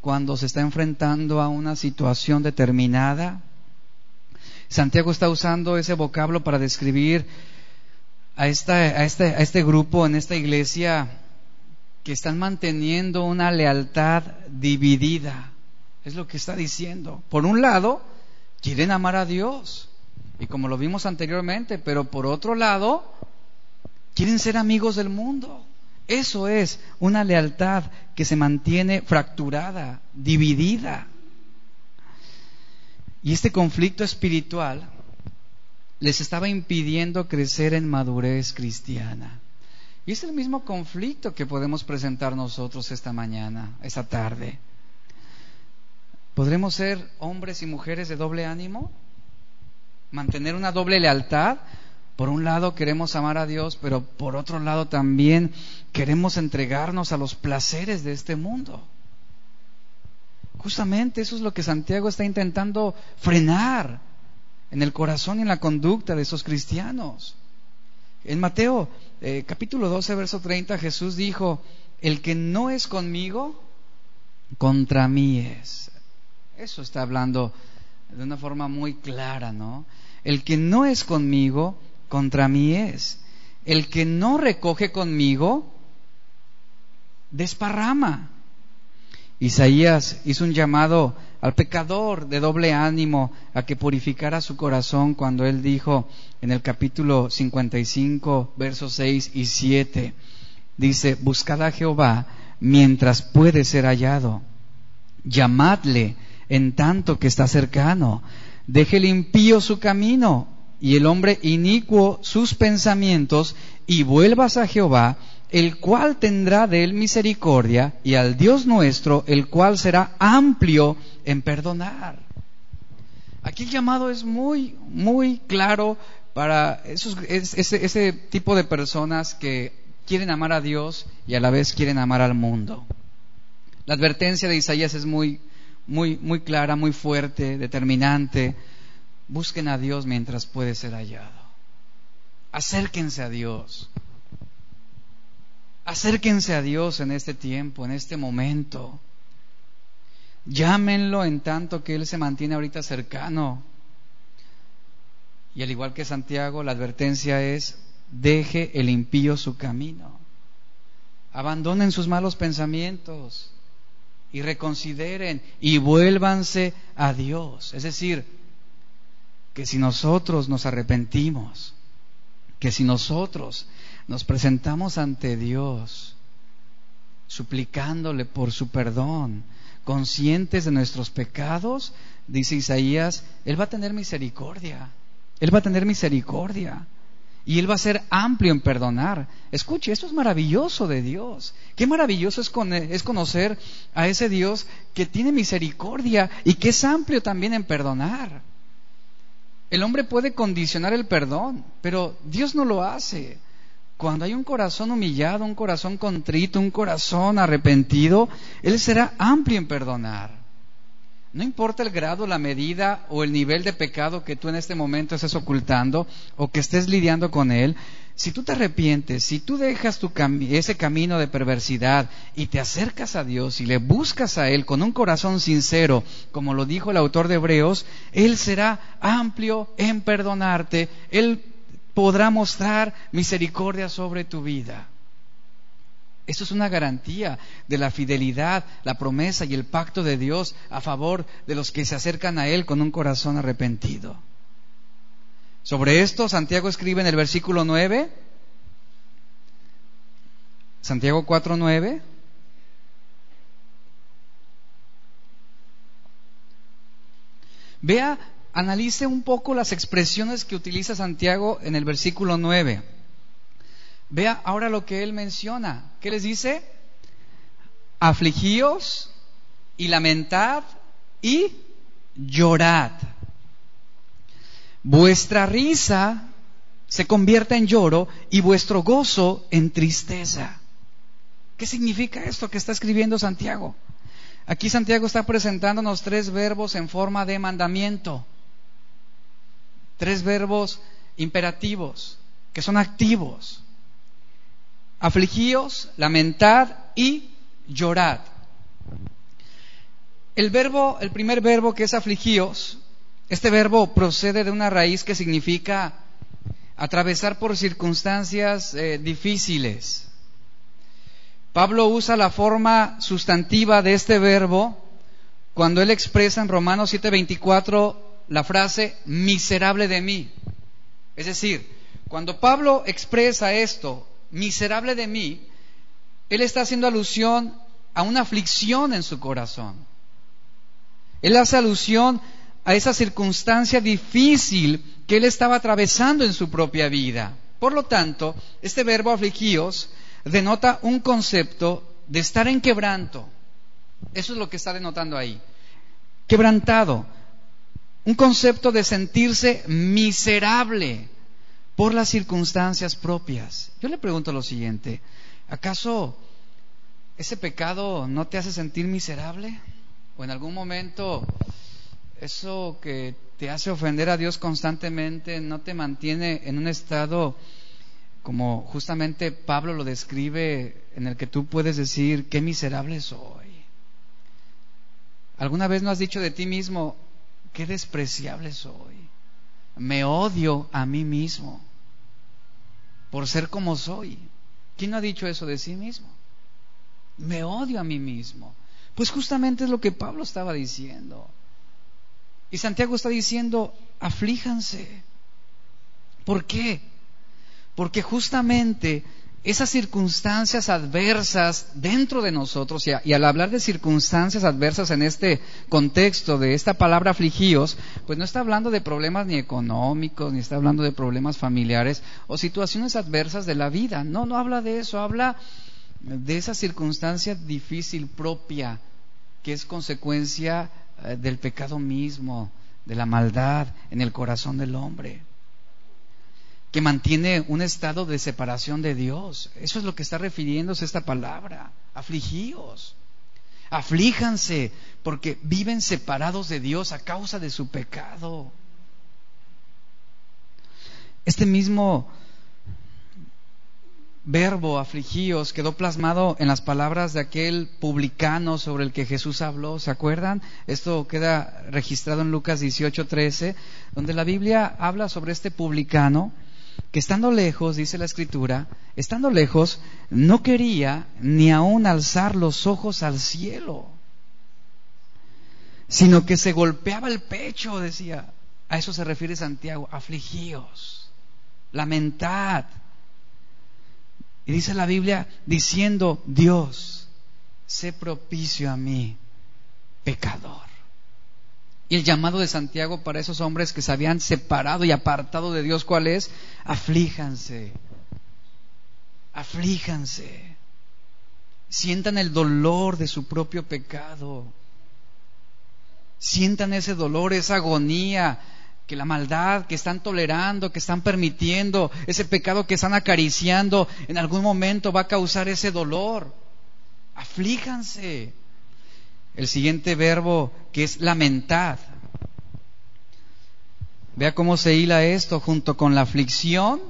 cuando se está enfrentando a una situación determinada, Santiago está usando ese vocablo para describir a, esta, este, a este grupo en esta iglesia que están manteniendo una lealtad dividida. Es lo que está diciendo. Por un lado, quieren amar a Dios, y como lo vimos anteriormente, pero por otro lado, quieren ser amigos del mundo. Eso es una lealtad que se mantiene fracturada, dividida. Y este conflicto espiritual les estaba impidiendo crecer en madurez cristiana. Y es el mismo conflicto que podemos presentar nosotros esta mañana, esta tarde. ¿Podremos ser hombres y mujeres de doble ánimo? ¿Mantener una doble lealtad? Por un lado queremos amar a Dios, pero por otro lado también queremos entregarnos a los placeres de este mundo. Justamente eso es lo que Santiago está intentando frenar en el corazón y en la conducta de esos cristianos. En Mateo eh, capítulo 12, verso 30, Jesús dijo, el que no es conmigo, contra mí es. Eso está hablando de una forma muy clara, ¿no? El que no es conmigo, contra mí es. El que no recoge conmigo, desparrama. Isaías hizo un llamado al pecador de doble ánimo a que purificara su corazón cuando él dijo en el capítulo 55, versos 6 y 7, dice, buscad a Jehová mientras puede ser hallado, llamadle en tanto que está cercano, deje el impío su camino y el hombre inicuo sus pensamientos y vuelvas a Jehová el cual tendrá de él misericordia, y al Dios nuestro, el cual será amplio en perdonar. Aquí el llamado es muy, muy claro para esos, ese, ese tipo de personas que quieren amar a Dios y a la vez quieren amar al mundo. La advertencia de Isaías es muy, muy, muy clara, muy fuerte, determinante. Busquen a Dios mientras puede ser hallado. Acérquense a Dios. Acérquense a Dios en este tiempo, en este momento. Llámenlo en tanto que Él se mantiene ahorita cercano. Y al igual que Santiago, la advertencia es, deje el impío su camino. Abandonen sus malos pensamientos y reconsideren y vuélvanse a Dios. Es decir, que si nosotros nos arrepentimos, que si nosotros nos presentamos ante Dios, suplicándole por su perdón, conscientes de nuestros pecados, dice Isaías, Él va a tener misericordia. Él va a tener misericordia. Y Él va a ser amplio en perdonar. Escuche, esto es maravilloso de Dios. Qué maravilloso es, es, conocer a ese Dios que tiene misericordia y que es amplio también en perdonar. El hombre puede condicionar el perdón, pero Dios no lo hace. Cuando hay un corazón humillado, un corazón contrito, un corazón arrepentido, Él será amplio en perdonar. No importa el grado, la medida o el nivel de pecado que tú en este momento estés ocultando o que estés lidiando con él, si tú te arrepientes, si tú dejas ese camino de perversidad y te acercas a Dios y le buscas a Él con un corazón sincero, como lo dijo el autor de Hebreos, Él será amplio en perdonarte, Él podrá mostrar misericordia sobre tu vida. Eso es una garantía de la fidelidad, la promesa y el pacto de Dios a favor de los que se acercan a Él con un corazón arrepentido. Sobre esto, Santiago escribe en el versículo 9, Santiago 4:9, Vea, analice un poco las expresiones que utiliza Santiago en el versículo 9. Vea ahora lo que él menciona. ¿Qué les dice? Afligíos y lamentad y llorad. Vuestra risa se convierta en lloro y vuestro gozo en tristeza. ¿Qué significa esto que está escribiendo Santiago? Aquí Santiago está presentándonos tres verbos en forma de mandamiento. Tres verbos imperativos, que son activos. Afligíos, lamentad y llorad. El verbo, el primer verbo que es afligíos, este verbo procede de una raíz que significa atravesar por circunstancias eh, difíciles. Pablo usa la forma sustantiva de este verbo cuando él expresa en Romanos 7:24 la frase miserable de mí. Es decir, cuando Pablo expresa esto, miserable de mí, él está haciendo alusión a una aflicción en su corazón. Él hace alusión a esa circunstancia difícil que él estaba atravesando en su propia vida. Por lo tanto, este verbo afligíos denota un concepto de estar en quebranto. Eso es lo que está denotando ahí. Quebrantado. Un concepto de sentirse miserable por las circunstancias propias. Yo le pregunto lo siguiente, ¿acaso ese pecado no te hace sentir miserable? ¿O en algún momento eso que te hace ofender a Dios constantemente no te mantiene en un estado como justamente Pablo lo describe, en el que tú puedes decir, qué miserable soy. ¿Alguna vez no has dicho de ti mismo, qué despreciable soy? Me odio a mí mismo por ser como soy. ¿Quién no ha dicho eso de sí mismo? Me odio a mí mismo. Pues justamente es lo que Pablo estaba diciendo. Y Santiago está diciendo, aflíjanse. ¿Por qué? Porque justamente esas circunstancias adversas dentro de nosotros, y, al hablar de circunstancias adversas en este contexto de esta palabra afligíos, pues no está hablando de problemas ni económicos, ni está hablando de problemas familiares o situaciones adversas de la vida. No, no habla de eso, habla de esa circunstancia difícil propia que es consecuencia eh, del pecado mismo, de la maldad en el corazón del hombre que mantiene un estado de separación de Dios. Eso es lo que está refiriéndose esta palabra. Afligíos. Aflíjanse porque viven separados de Dios a causa de su pecado. Este mismo verbo afligíos quedó plasmado en las palabras de aquel publicano sobre el que Jesús habló, ¿se acuerdan? Esto queda registrado en Lucas 18:13, donde la Biblia habla sobre este publicano que estando lejos, dice la escritura, estando lejos, no quería ni aún alzar los ojos al cielo, sino que se golpeaba el pecho, decía. A eso se refiere Santiago, afligíos, lamentad. Y dice la Biblia diciendo, Dios, sé propicio a mí, pecador. Y el llamado de Santiago para esos hombres que se habían separado y apartado de Dios, ¿cuál es? Aflíjanse, aflíjanse, sientan el dolor de su propio pecado, sientan ese dolor, esa agonía, que la maldad que están tolerando, que están permitiendo, ese pecado que están acariciando, en algún momento va a causar ese dolor. Aflíjanse. El siguiente verbo que es lamentar. Vea cómo se hila esto junto con la aflicción.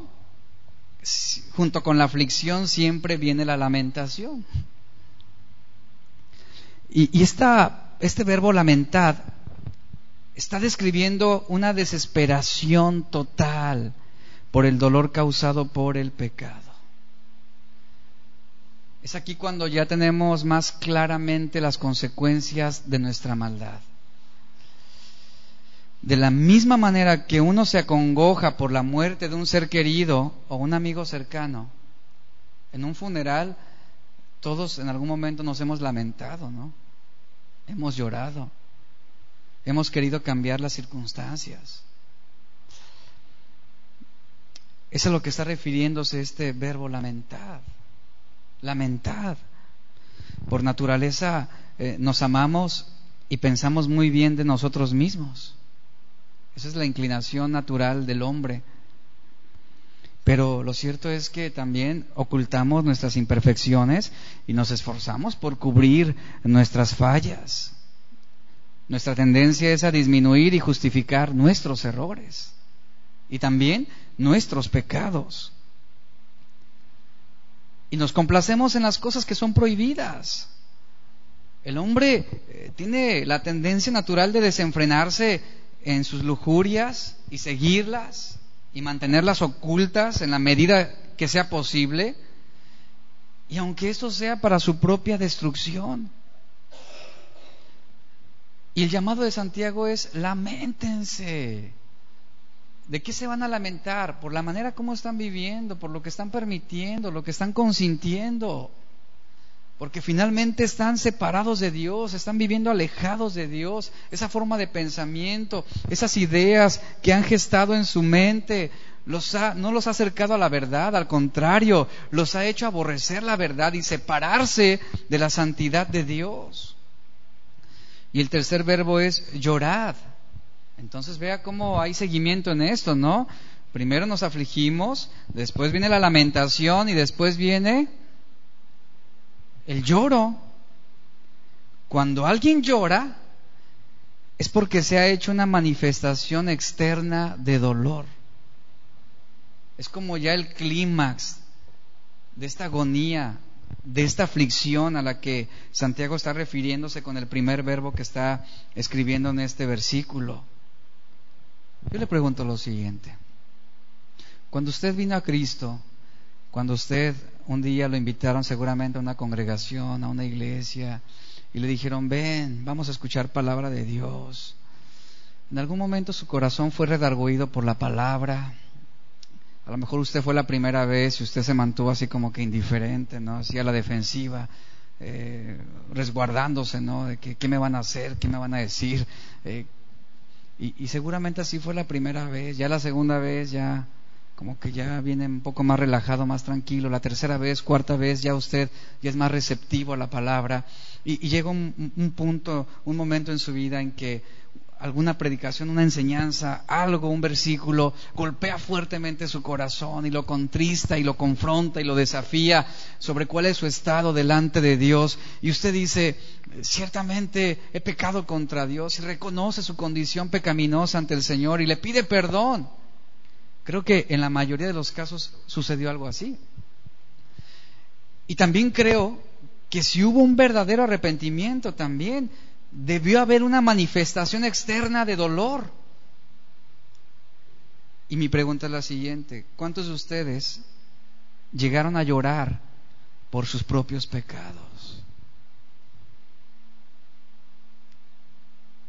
Junto con la aflicción siempre viene la lamentación. Y, este verbo lamentar está describiendo una desesperación total por el dolor causado por el pecado. Es aquí cuando ya tenemos más claramente las consecuencias de nuestra maldad. De la misma manera que uno se acongoja por la muerte de un ser querido o un amigo cercano, en un funeral todos en algún momento nos hemos lamentado, ¿no? Hemos llorado. hemos querido cambiar las circunstancias. Es a lo que está refiriéndose este verbo lamentar. Lamentar. Por naturaleza eh, nos amamos y pensamos muy bien de nosotros mismos. Esa es la inclinación natural del hombre. Pero lo cierto es que también ocultamos nuestras imperfecciones y nos esforzamos por cubrir nuestras fallas. Nuestra tendencia es a disminuir y justificar nuestros errores y también nuestros pecados. Y nos complacemos en las cosas que son prohibidas. El hombre eh, tiene la tendencia natural de desenfrenarse en sus lujurias y seguirlas y mantenerlas ocultas en la medida que sea posible. Y aunque esto sea para su propia destrucción. Y el llamado de Santiago es, lamentense. ¿De qué se van a lamentar? Por la manera como están viviendo, por lo que están permitiendo, lo que están consintiendo. Porque finalmente están separados de Dios, están viviendo alejados de Dios. Esa forma de pensamiento, esas ideas que han gestado en su mente, los no los ha acercado a la verdad, al contrario, los ha hecho aborrecer la verdad y separarse de la santidad de Dios. Y el tercer verbo es llorad. Entonces vea cómo hay seguimiento en esto, ¿no? Primero nos afligimos, después viene la lamentación y después viene el lloro. Cuando alguien llora es porque se ha hecho una manifestación externa de dolor. Es como ya el clímax de esta agonía, de esta aflicción a la que Santiago está refiriéndose con el primer verbo que está escribiendo en este versículo. Yo le pregunto lo siguiente. Cuando usted vino a Cristo, cuando usted un día lo invitaron seguramente a una congregación, a una iglesia, y le dijeron, ven, vamos a escuchar palabra de Dios. En algún momento su corazón fue redarguido por la palabra. A lo mejor usted fue la primera vez y usted se mantuvo así como que indiferente, ¿no? Así a la defensiva, eh, resguardándose, ¿no? De que, qué me van a hacer, qué me van a decir, eh, y, seguramente así fue la primera vez, ya la segunda vez ya como que ya viene un poco más relajado, más tranquilo, la tercera vez, cuarta vez ya usted ya es más receptivo a la palabra. Y, llega un, punto, un momento en su vida en que alguna predicación, una enseñanza, algo, un versículo, golpea fuertemente su corazón y lo contrista y lo confronta y lo desafía sobre cuál es su estado delante de Dios. Y usted dice, ciertamente he pecado contra Dios y reconoce su condición pecaminosa ante el Señor y le pide perdón. Creo que en la mayoría de los casos sucedió algo así. Y también creo que si hubo un verdadero arrepentimiento también, debió haber una manifestación externa de dolor. Y mi pregunta es la siguiente, ¿cuántos de ustedes llegaron a llorar por sus propios pecados?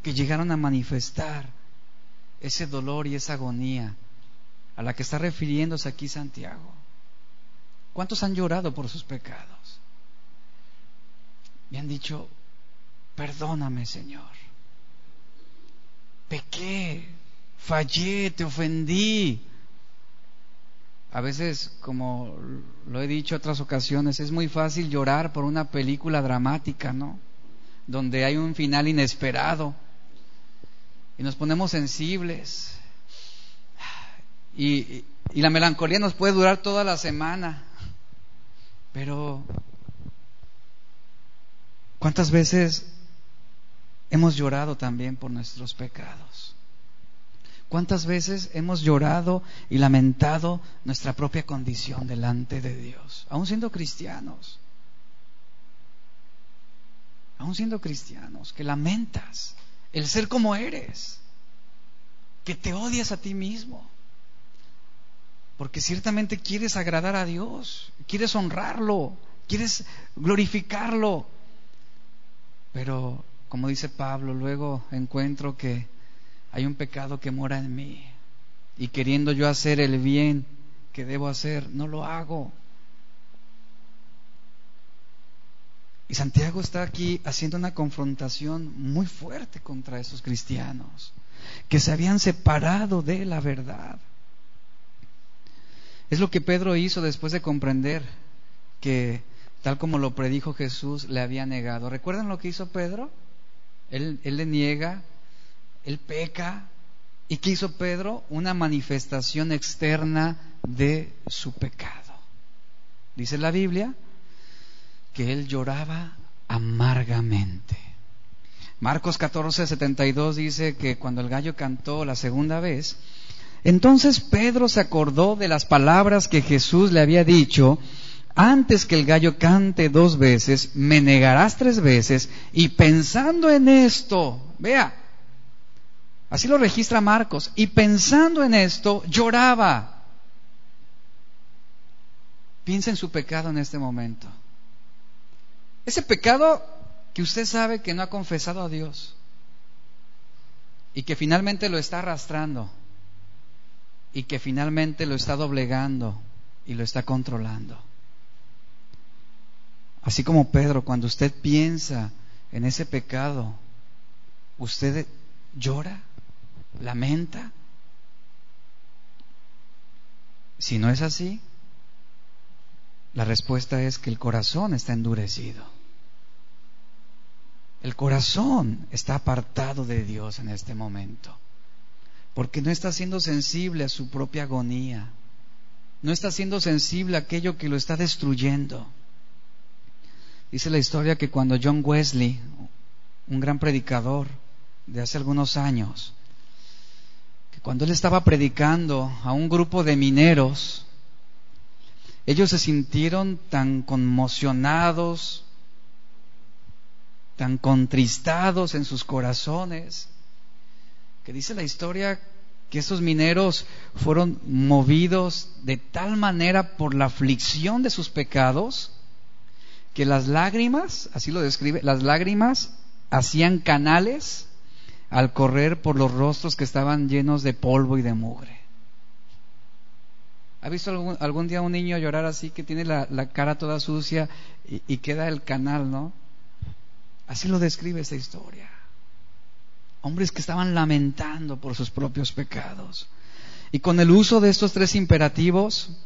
Que llegaron a manifestar ese dolor y esa agonía a la que está refiriéndose aquí Santiago. ¿Cuántos han llorado por sus pecados? Me han dicho, Perdóname, Señor. Pequé, fallé, te ofendí. A veces, como lo he dicho otras ocasiones, es muy fácil llorar por una película dramática, ¿no? Donde hay un final inesperado y nos ponemos sensibles. Y, y la melancolía nos puede durar toda la semana. Pero, ¿cuántas veces hemos llorado también por nuestros pecados. ¿Cuántas veces hemos llorado y lamentado nuestra propia condición delante de Dios, aún siendo cristianos? Aún siendo cristianos, que lamentas el ser como eres, que te odias a ti mismo, porque ciertamente quieres agradar a Dios, quieres honrarlo, quieres glorificarlo, pero como dice Pablo, luego encuentro que hay un pecado que mora en mí y queriendo yo hacer el bien que debo hacer, no lo hago. Y Santiago está aquí haciendo una confrontación muy fuerte contra esos cristianos que se habían separado de la verdad. Es lo que Pedro hizo después de comprender que, tal como lo predijo Jesús, le había negado. ¿Recuerdan lo que hizo Pedro? Él, le niega, él peca. ¿Y qué hizo Pedro? Una manifestación externa de su pecado. Dice la Biblia que él lloraba amargamente. Marcos 14, 72 dice que cuando el gallo cantó la segunda vez, entonces Pedro se acordó de las palabras que Jesús le había dicho, antes que el gallo cante dos veces, me negarás tres veces, y pensando en esto, vea, así lo registra Marcos, y pensando en esto, lloraba. Piensa en su pecado en este momento. Ese pecado que usted sabe que no ha confesado a Dios y que finalmente lo está arrastrando y que finalmente lo está doblegando y lo está controlando. Así como Pedro, cuando usted piensa en ese pecado, usted llora, lamenta. Si no es así, la respuesta es que el corazón está endurecido. El corazón está apartado de Dios en este momento, porque no está siendo sensible a su propia agonía, no está siendo sensible a aquello que lo está destruyendo. Dice la historia que cuando John Wesley, un gran predicador de hace algunos años, que cuando él estaba predicando a un grupo de mineros, ellos se sintieron tan conmocionados, tan contristados en sus corazones, que dice la historia que esos mineros fueron movidos de tal manera por la aflicción de sus pecados, que las lágrimas, así lo describe, las lágrimas hacían canales al correr por los rostros que estaban llenos de polvo y de mugre. ¿Ha visto algún, día un niño llorar así que tiene la, cara toda sucia y, y, queda el canal, ¿no? Así lo describe esta historia. Hombres que estaban lamentando por sus propios pecados. Y con el uso de estos tres imperativos,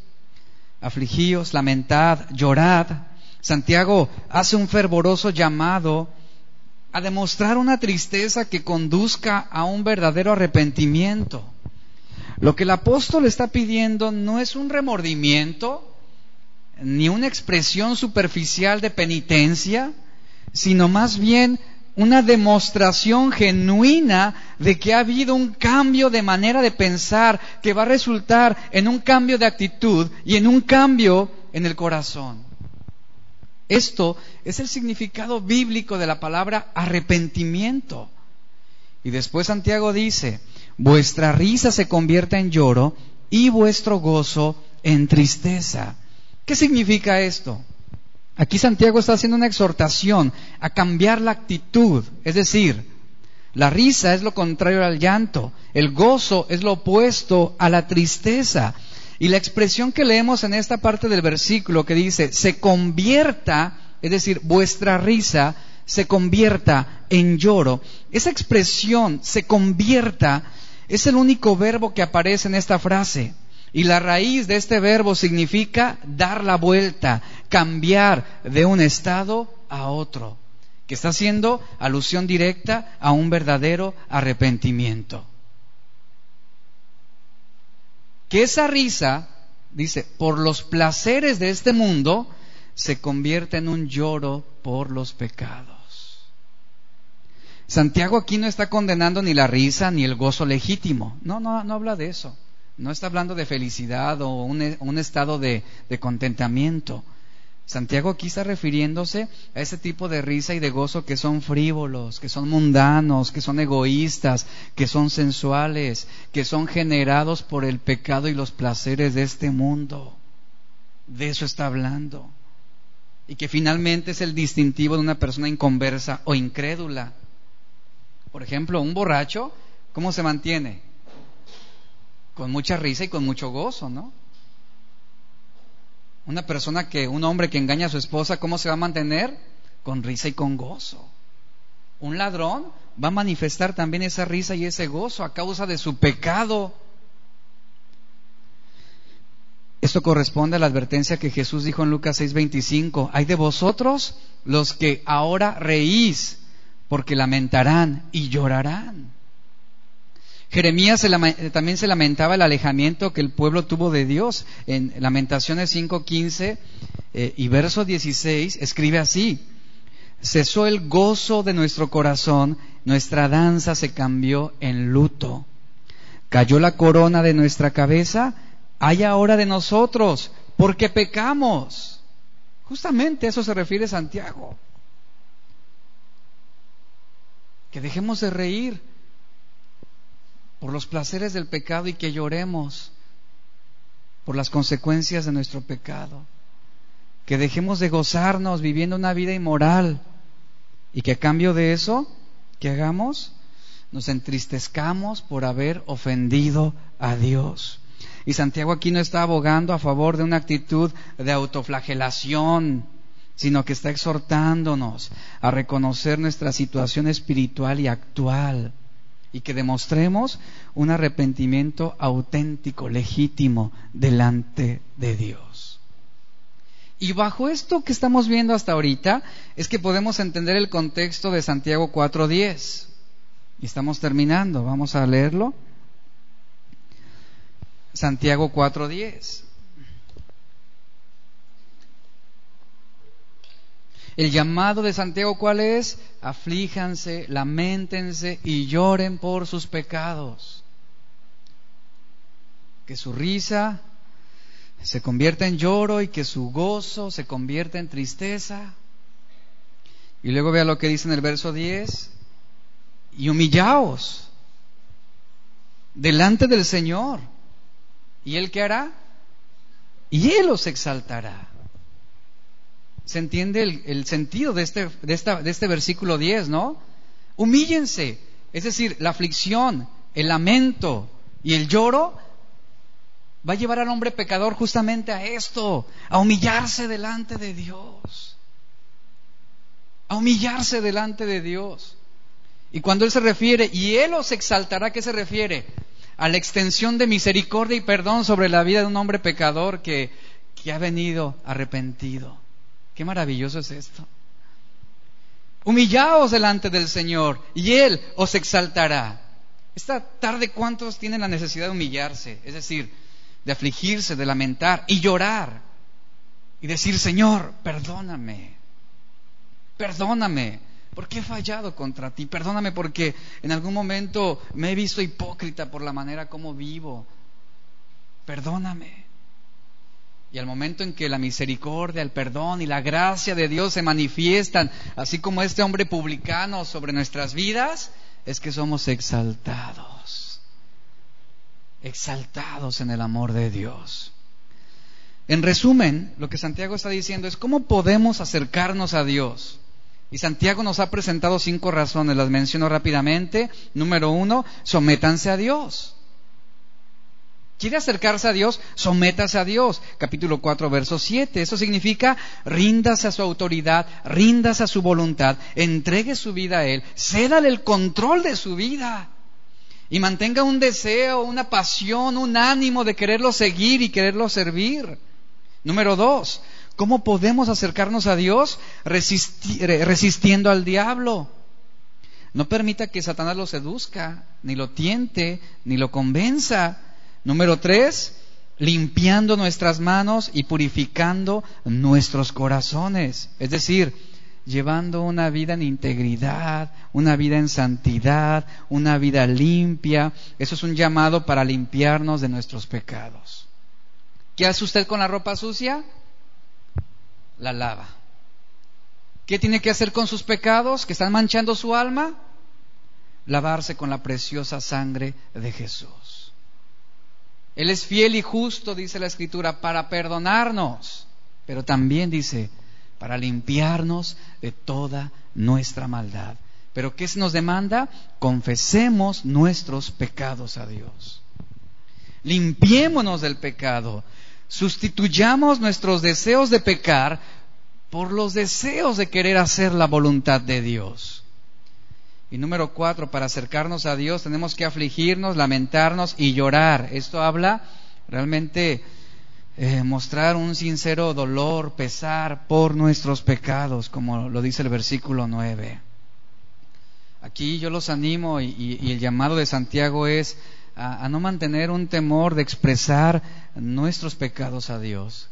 afligíos, lamentad, llorad, Santiago hace un fervoroso llamado a demostrar una tristeza que conduzca a un verdadero arrepentimiento. Lo que el apóstol está pidiendo no es un remordimiento, ni una expresión superficial de penitencia, sino más bien una demostración genuina de que ha habido un cambio de manera de pensar que va a resultar en un cambio de actitud y en un cambio en el corazón. Esto es el significado bíblico de la palabra arrepentimiento. Y después Santiago dice, vuestra risa se convierta en lloro y vuestro gozo en tristeza. ¿Qué significa esto? Aquí Santiago está haciendo una exhortación a cambiar la actitud, es decir, la risa es lo contrario al llanto, el gozo es lo opuesto a la tristeza. Y la expresión que leemos en esta parte del versículo que dice, se convierta, es decir, vuestra risa se convierta en lloro, esa expresión se convierta es el único verbo que aparece en esta frase. Y la raíz de este verbo significa dar la vuelta, cambiar de un estado a otro, que está haciendo alusión directa a un verdadero arrepentimiento. Que esa risa, dice, por los placeres de este mundo, se convierte en un lloro por los pecados. Santiago aquí no está condenando ni la risa ni el gozo legítimo. No, no, no habla de eso. No está hablando de felicidad o un, estado de, de, contentamiento. Santiago aquí está refiriéndose a ese tipo de risa y de gozo que son frívolos, que son mundanos, que son egoístas, que son sensuales, que son generados por el pecado y los placeres de este mundo. De eso está hablando. Y que finalmente es el distintivo de una persona inconversa o incrédula. Por ejemplo, un borracho, ¿cómo se mantiene? con mucha risa y con mucho gozo, ¿no? Una persona que, un hombre que engaña a su esposa, ¿cómo se va a mantener? con risa y con gozo. Un ladrón va a manifestar también esa risa y ese gozo a causa de su pecado. Esto corresponde a la advertencia que Jesús dijo en Lucas 6:25. Hay de vosotros los que ahora reís, porque lamentarán y llorarán. Jeremías también se lamentaba el alejamiento que el pueblo tuvo de Dios. En Lamentaciones 5:15 eh, y verso 16 escribe así, cesó el gozo de nuestro corazón, nuestra danza se cambió en luto. Cayó la corona de nuestra cabeza, hay ahora de nosotros, porque pecamos. Justamente eso se refiere Santiago. Que dejemos de reír por los placeres del pecado y que lloremos por las consecuencias de nuestro pecado. Que dejemos de gozarnos viviendo una vida inmoral y que a cambio de eso, ¿qué hagamos? Nos entristezcamos por haber ofendido a Dios. Y Santiago aquí no está abogando a favor de una actitud de autoflagelación, sino que está exhortándonos a reconocer nuestra situación espiritual y actual y que demostremos un arrepentimiento auténtico, legítimo, delante de Dios. Y bajo esto que estamos viendo hasta ahorita es que podemos entender el contexto de Santiago 4.10. Y estamos terminando, vamos a leerlo. Santiago 4.10. El llamado de Santiago, ¿cuál es? Aflíjanse, lamentense y lloren por sus pecados. Que su risa se convierta en lloro y que su gozo se convierta en tristeza. Y luego vea lo que dice en el verso 10. Y humillaos delante del Señor. ¿Y Él qué hará? Y Él os exaltará se entiende el, sentido de este, de, esta, de este versículo 10, ¿no? Humíllense, es decir, la aflicción, el lamento y el lloro va a llevar al hombre pecador justamente a esto, a humillarse delante de Dios, a humillarse delante de Dios. Y cuando Él se refiere, y Él os exaltará, ¿qué se refiere? A la extensión de misericordia y perdón sobre la vida de un hombre pecador que, que ha venido arrepentido. Qué maravilloso es esto. Humillaos delante del Señor y Él os exaltará. Esta tarde, ¿cuántos tienen la necesidad de humillarse? Es decir, de afligirse, de lamentar y llorar. Y decir, Señor, perdóname. Perdóname. Porque he fallado contra ti. Perdóname porque en algún momento me he visto hipócrita por la manera como vivo. Perdóname. Y al momento en que la misericordia, el perdón y la gracia de Dios se manifiestan, así como este hombre publicano sobre nuestras vidas, es que somos exaltados, exaltados en el amor de Dios. En resumen, lo que Santiago está diciendo es cómo podemos acercarnos a Dios. Y Santiago nos ha presentado cinco razones, las menciono rápidamente. Número uno, sométanse a Dios. ¿Quiere acercarse a Dios? Sométase a Dios. Capítulo 4, verso 7. Eso significa ríndase a su autoridad, ríndase a su voluntad, entregue su vida a Él, cédale el control de su vida y mantenga un deseo, una pasión, un ánimo de quererlo seguir y quererlo servir. Número dos, ¿cómo podemos acercarnos a Dios? resistiendo al diablo. No permita que Satanás lo seduzca, ni lo tiente, ni lo convenza. Número tres, limpiando nuestras manos y purificando nuestros corazones. Es decir, llevando una vida en integridad, una vida en santidad, una vida limpia. Eso es un llamado para limpiarnos de nuestros pecados. ¿Qué hace usted con la ropa sucia? La lava. ¿Qué tiene que hacer con sus pecados que están manchando su alma? Lavarse con la preciosa sangre de Jesús. Él es fiel y justo, dice la Escritura, para perdonarnos, pero también dice, para limpiarnos de toda nuestra maldad. Pero ¿qué se nos demanda? Confesemos nuestros pecados a Dios. Limpiémonos del pecado. Sustituyamos nuestros deseos de pecar por los deseos de querer hacer la voluntad de Dios. Y número cuatro, para acercarnos a Dios tenemos que afligirnos, lamentarnos y llorar. Esto habla realmente eh, mostrar un sincero dolor, pesar por nuestros pecados, como lo dice el versículo 9. Aquí yo los animo y, el llamado de Santiago es a, no mantener un temor de expresar nuestros pecados a Dios.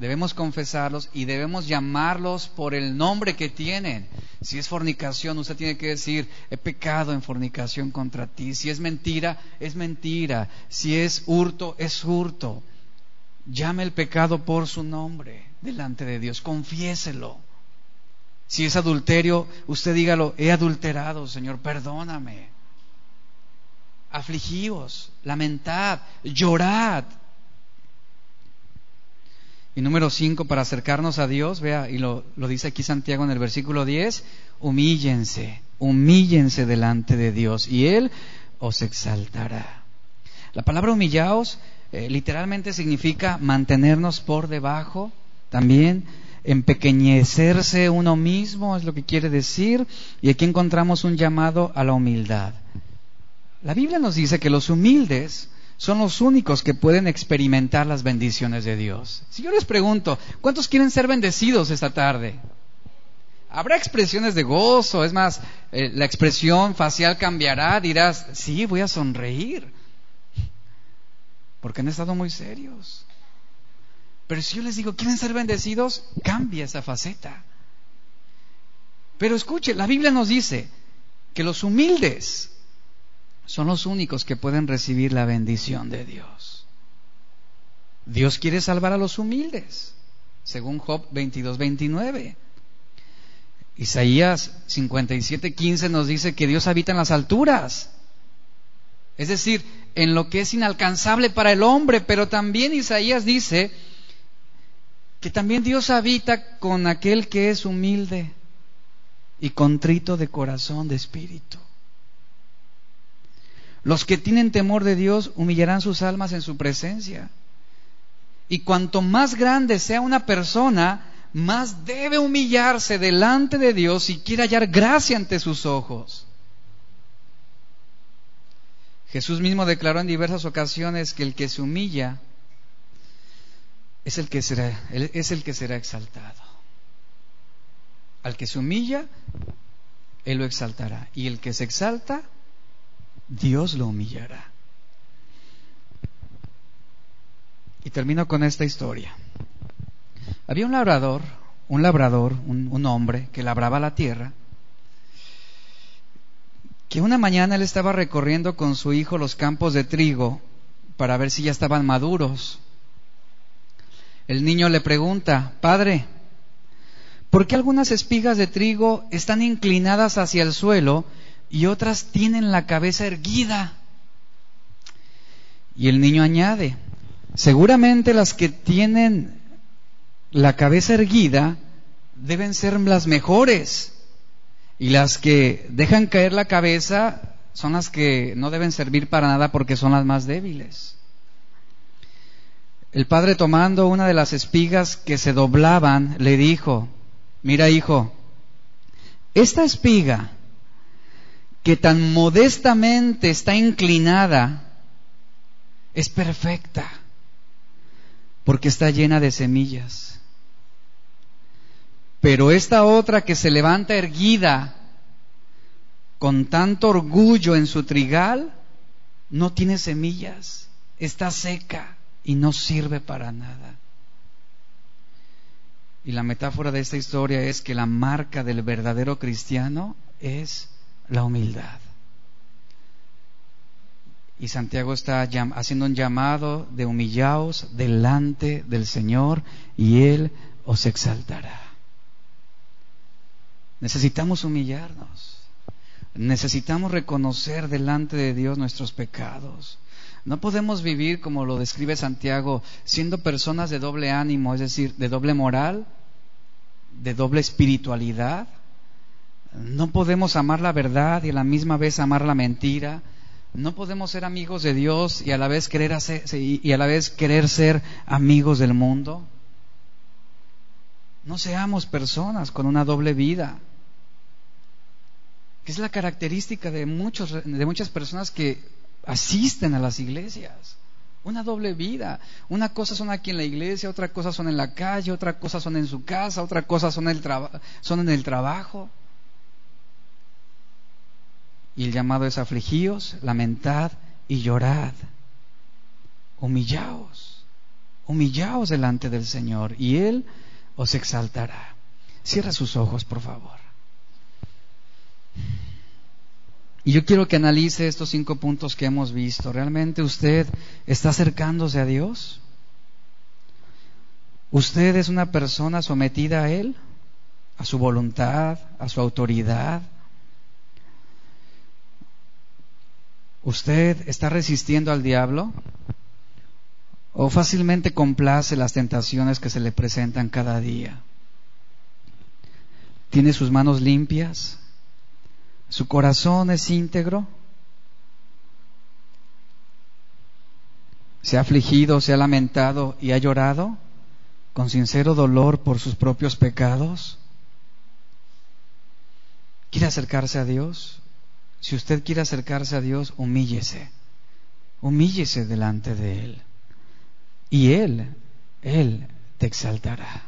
Debemos confesarlos y debemos llamarlos por el nombre que tienen. Si es fornicación, usted tiene que decir, he pecado en fornicación contra ti. Si es mentira, es mentira. Si es hurto, es hurto. Llame el pecado por su nombre delante de Dios, confiéselo. Si es adulterio, usted dígalo, he adulterado, Señor, perdóname. Afligíos, lamentad, llorad. Y número cinco, para acercarnos a Dios, vea, y lo, lo dice aquí Santiago en el versículo 10, humíllense, humíllense delante de Dios y Él os exaltará. La palabra humillaos eh, literalmente significa mantenernos por debajo, también empequeñecerse uno mismo, es lo que quiere decir, y aquí encontramos un llamado a la humildad. La Biblia nos dice que los humildes son los únicos que pueden experimentar las bendiciones de Dios. Si yo les pregunto, ¿cuántos quieren ser bendecidos esta tarde? Habrá expresiones de gozo, es más, eh, la expresión facial cambiará, dirás, sí, voy a sonreír porque han estado muy serios. Pero si yo les digo, ¿quieren ser bendecidos? Cambia esa faceta. Pero escuche, la Biblia nos dice que los humildes son los únicos que pueden recibir la bendición de Dios. Dios quiere salvar a los humildes, según Job 22, 29. Isaías 57, 15 nos dice que Dios habita en las alturas. Es decir, en lo que es inalcanzable para el hombre, pero también Isaías dice que también Dios habita con aquel que es humilde y contrito de corazón, de espíritu. Los que tienen temor de Dios humillarán sus almas en su presencia. Y cuanto más grande sea una persona, más debe humillarse delante de Dios si quiere hallar gracia ante sus ojos. Jesús mismo declaró en diversas ocasiones que el que se humilla es el que será, es el que será exaltado. Al que se humilla, Él lo exaltará. Y el que se exalta, Dios lo humillará. Y termino con esta historia. Había un labrador, un labrador, un hombre que labraba la tierra que una mañana él estaba recorriendo con su hijo los campos de trigo para ver si ya estaban maduros. El niño le pregunta, Padre, ¿por qué algunas espigas de trigo están inclinadas hacia el suelo y otras tienen la cabeza erguida? Y el niño añade, seguramente las que tienen la cabeza erguida deben ser las mejores y las que dejan caer la cabeza son las que no deben servir para nada porque son las más débiles. El padre tomando una de las espigas que se doblaban, le dijo, mira hijo, esta espiga que tan modestamente está inclinada es perfecta porque está llena de semillas. Pero esta otra que se levanta erguida con tanto orgullo en su trigal, no tiene semillas, está seca y no sirve para nada. Y la metáfora de esta historia es que la marca del verdadero cristiano es la humildad. Y Santiago está haciendo un llamado de humillaos delante del Señor y Él os exaltará. Necesitamos humillarnos. Necesitamos reconocer delante de Dios nuestros pecados. No podemos vivir, como lo describe Santiago, siendo personas de doble ánimo, es decir, de doble moral, de doble espiritualidad. No podemos amar la verdad y a la misma vez amar la mentira. No podemos ser amigos de Dios y a la vez querer, hacer, y a la vez querer ser amigos del mundo. No seamos personas con una doble vida. Que es la característica de, muchos, de muchas personas que asisten a las iglesias. Una doble vida. Una cosa son aquí en la iglesia, otra cosa son en la calle, otra cosa son en su casa, otra cosa son, en el trabajo. Y el llamado es afligíos, lamentad y llorad. Humillaos, humillaos delante del Señor y Él os exaltará. Cierra sus ojos, por favor. Y yo quiero que analice estos cinco puntos que hemos visto. ¿Realmente usted está acercándose a Dios? ¿Usted es una persona sometida a Él? ¿A su voluntad? ¿A su autoridad? ¿Usted está resistiendo al diablo? ¿O fácilmente complace las tentaciones que se le presentan cada día? ¿Tiene sus manos limpias? ¿Su corazón es íntegro? ¿Se ha afligido, se ha lamentado y ha llorado con sincero dolor por sus propios pecados? ¿Quiere acercarse a Dios? Si usted quiere acercarse a Dios, humíllese. Humíllese delante de Él. Y Él, Él te exaltará.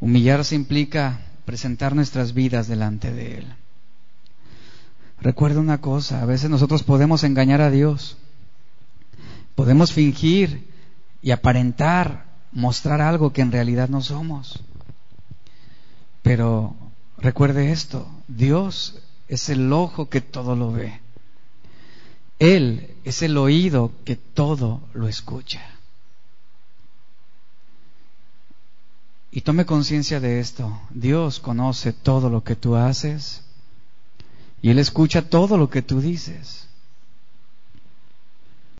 Humillarse implica presentar nuestras vidas delante de Él. Recuerda una cosa, a veces nosotros podemos engañar a Dios, podemos fingir y aparentar, mostrar algo que en realidad no somos. Pero recuerde esto, Dios es el ojo que todo lo ve. Él es el oído que todo lo escucha. Y tome conciencia de esto. Dios conoce todo lo que tú haces y Él escucha todo lo que tú dices.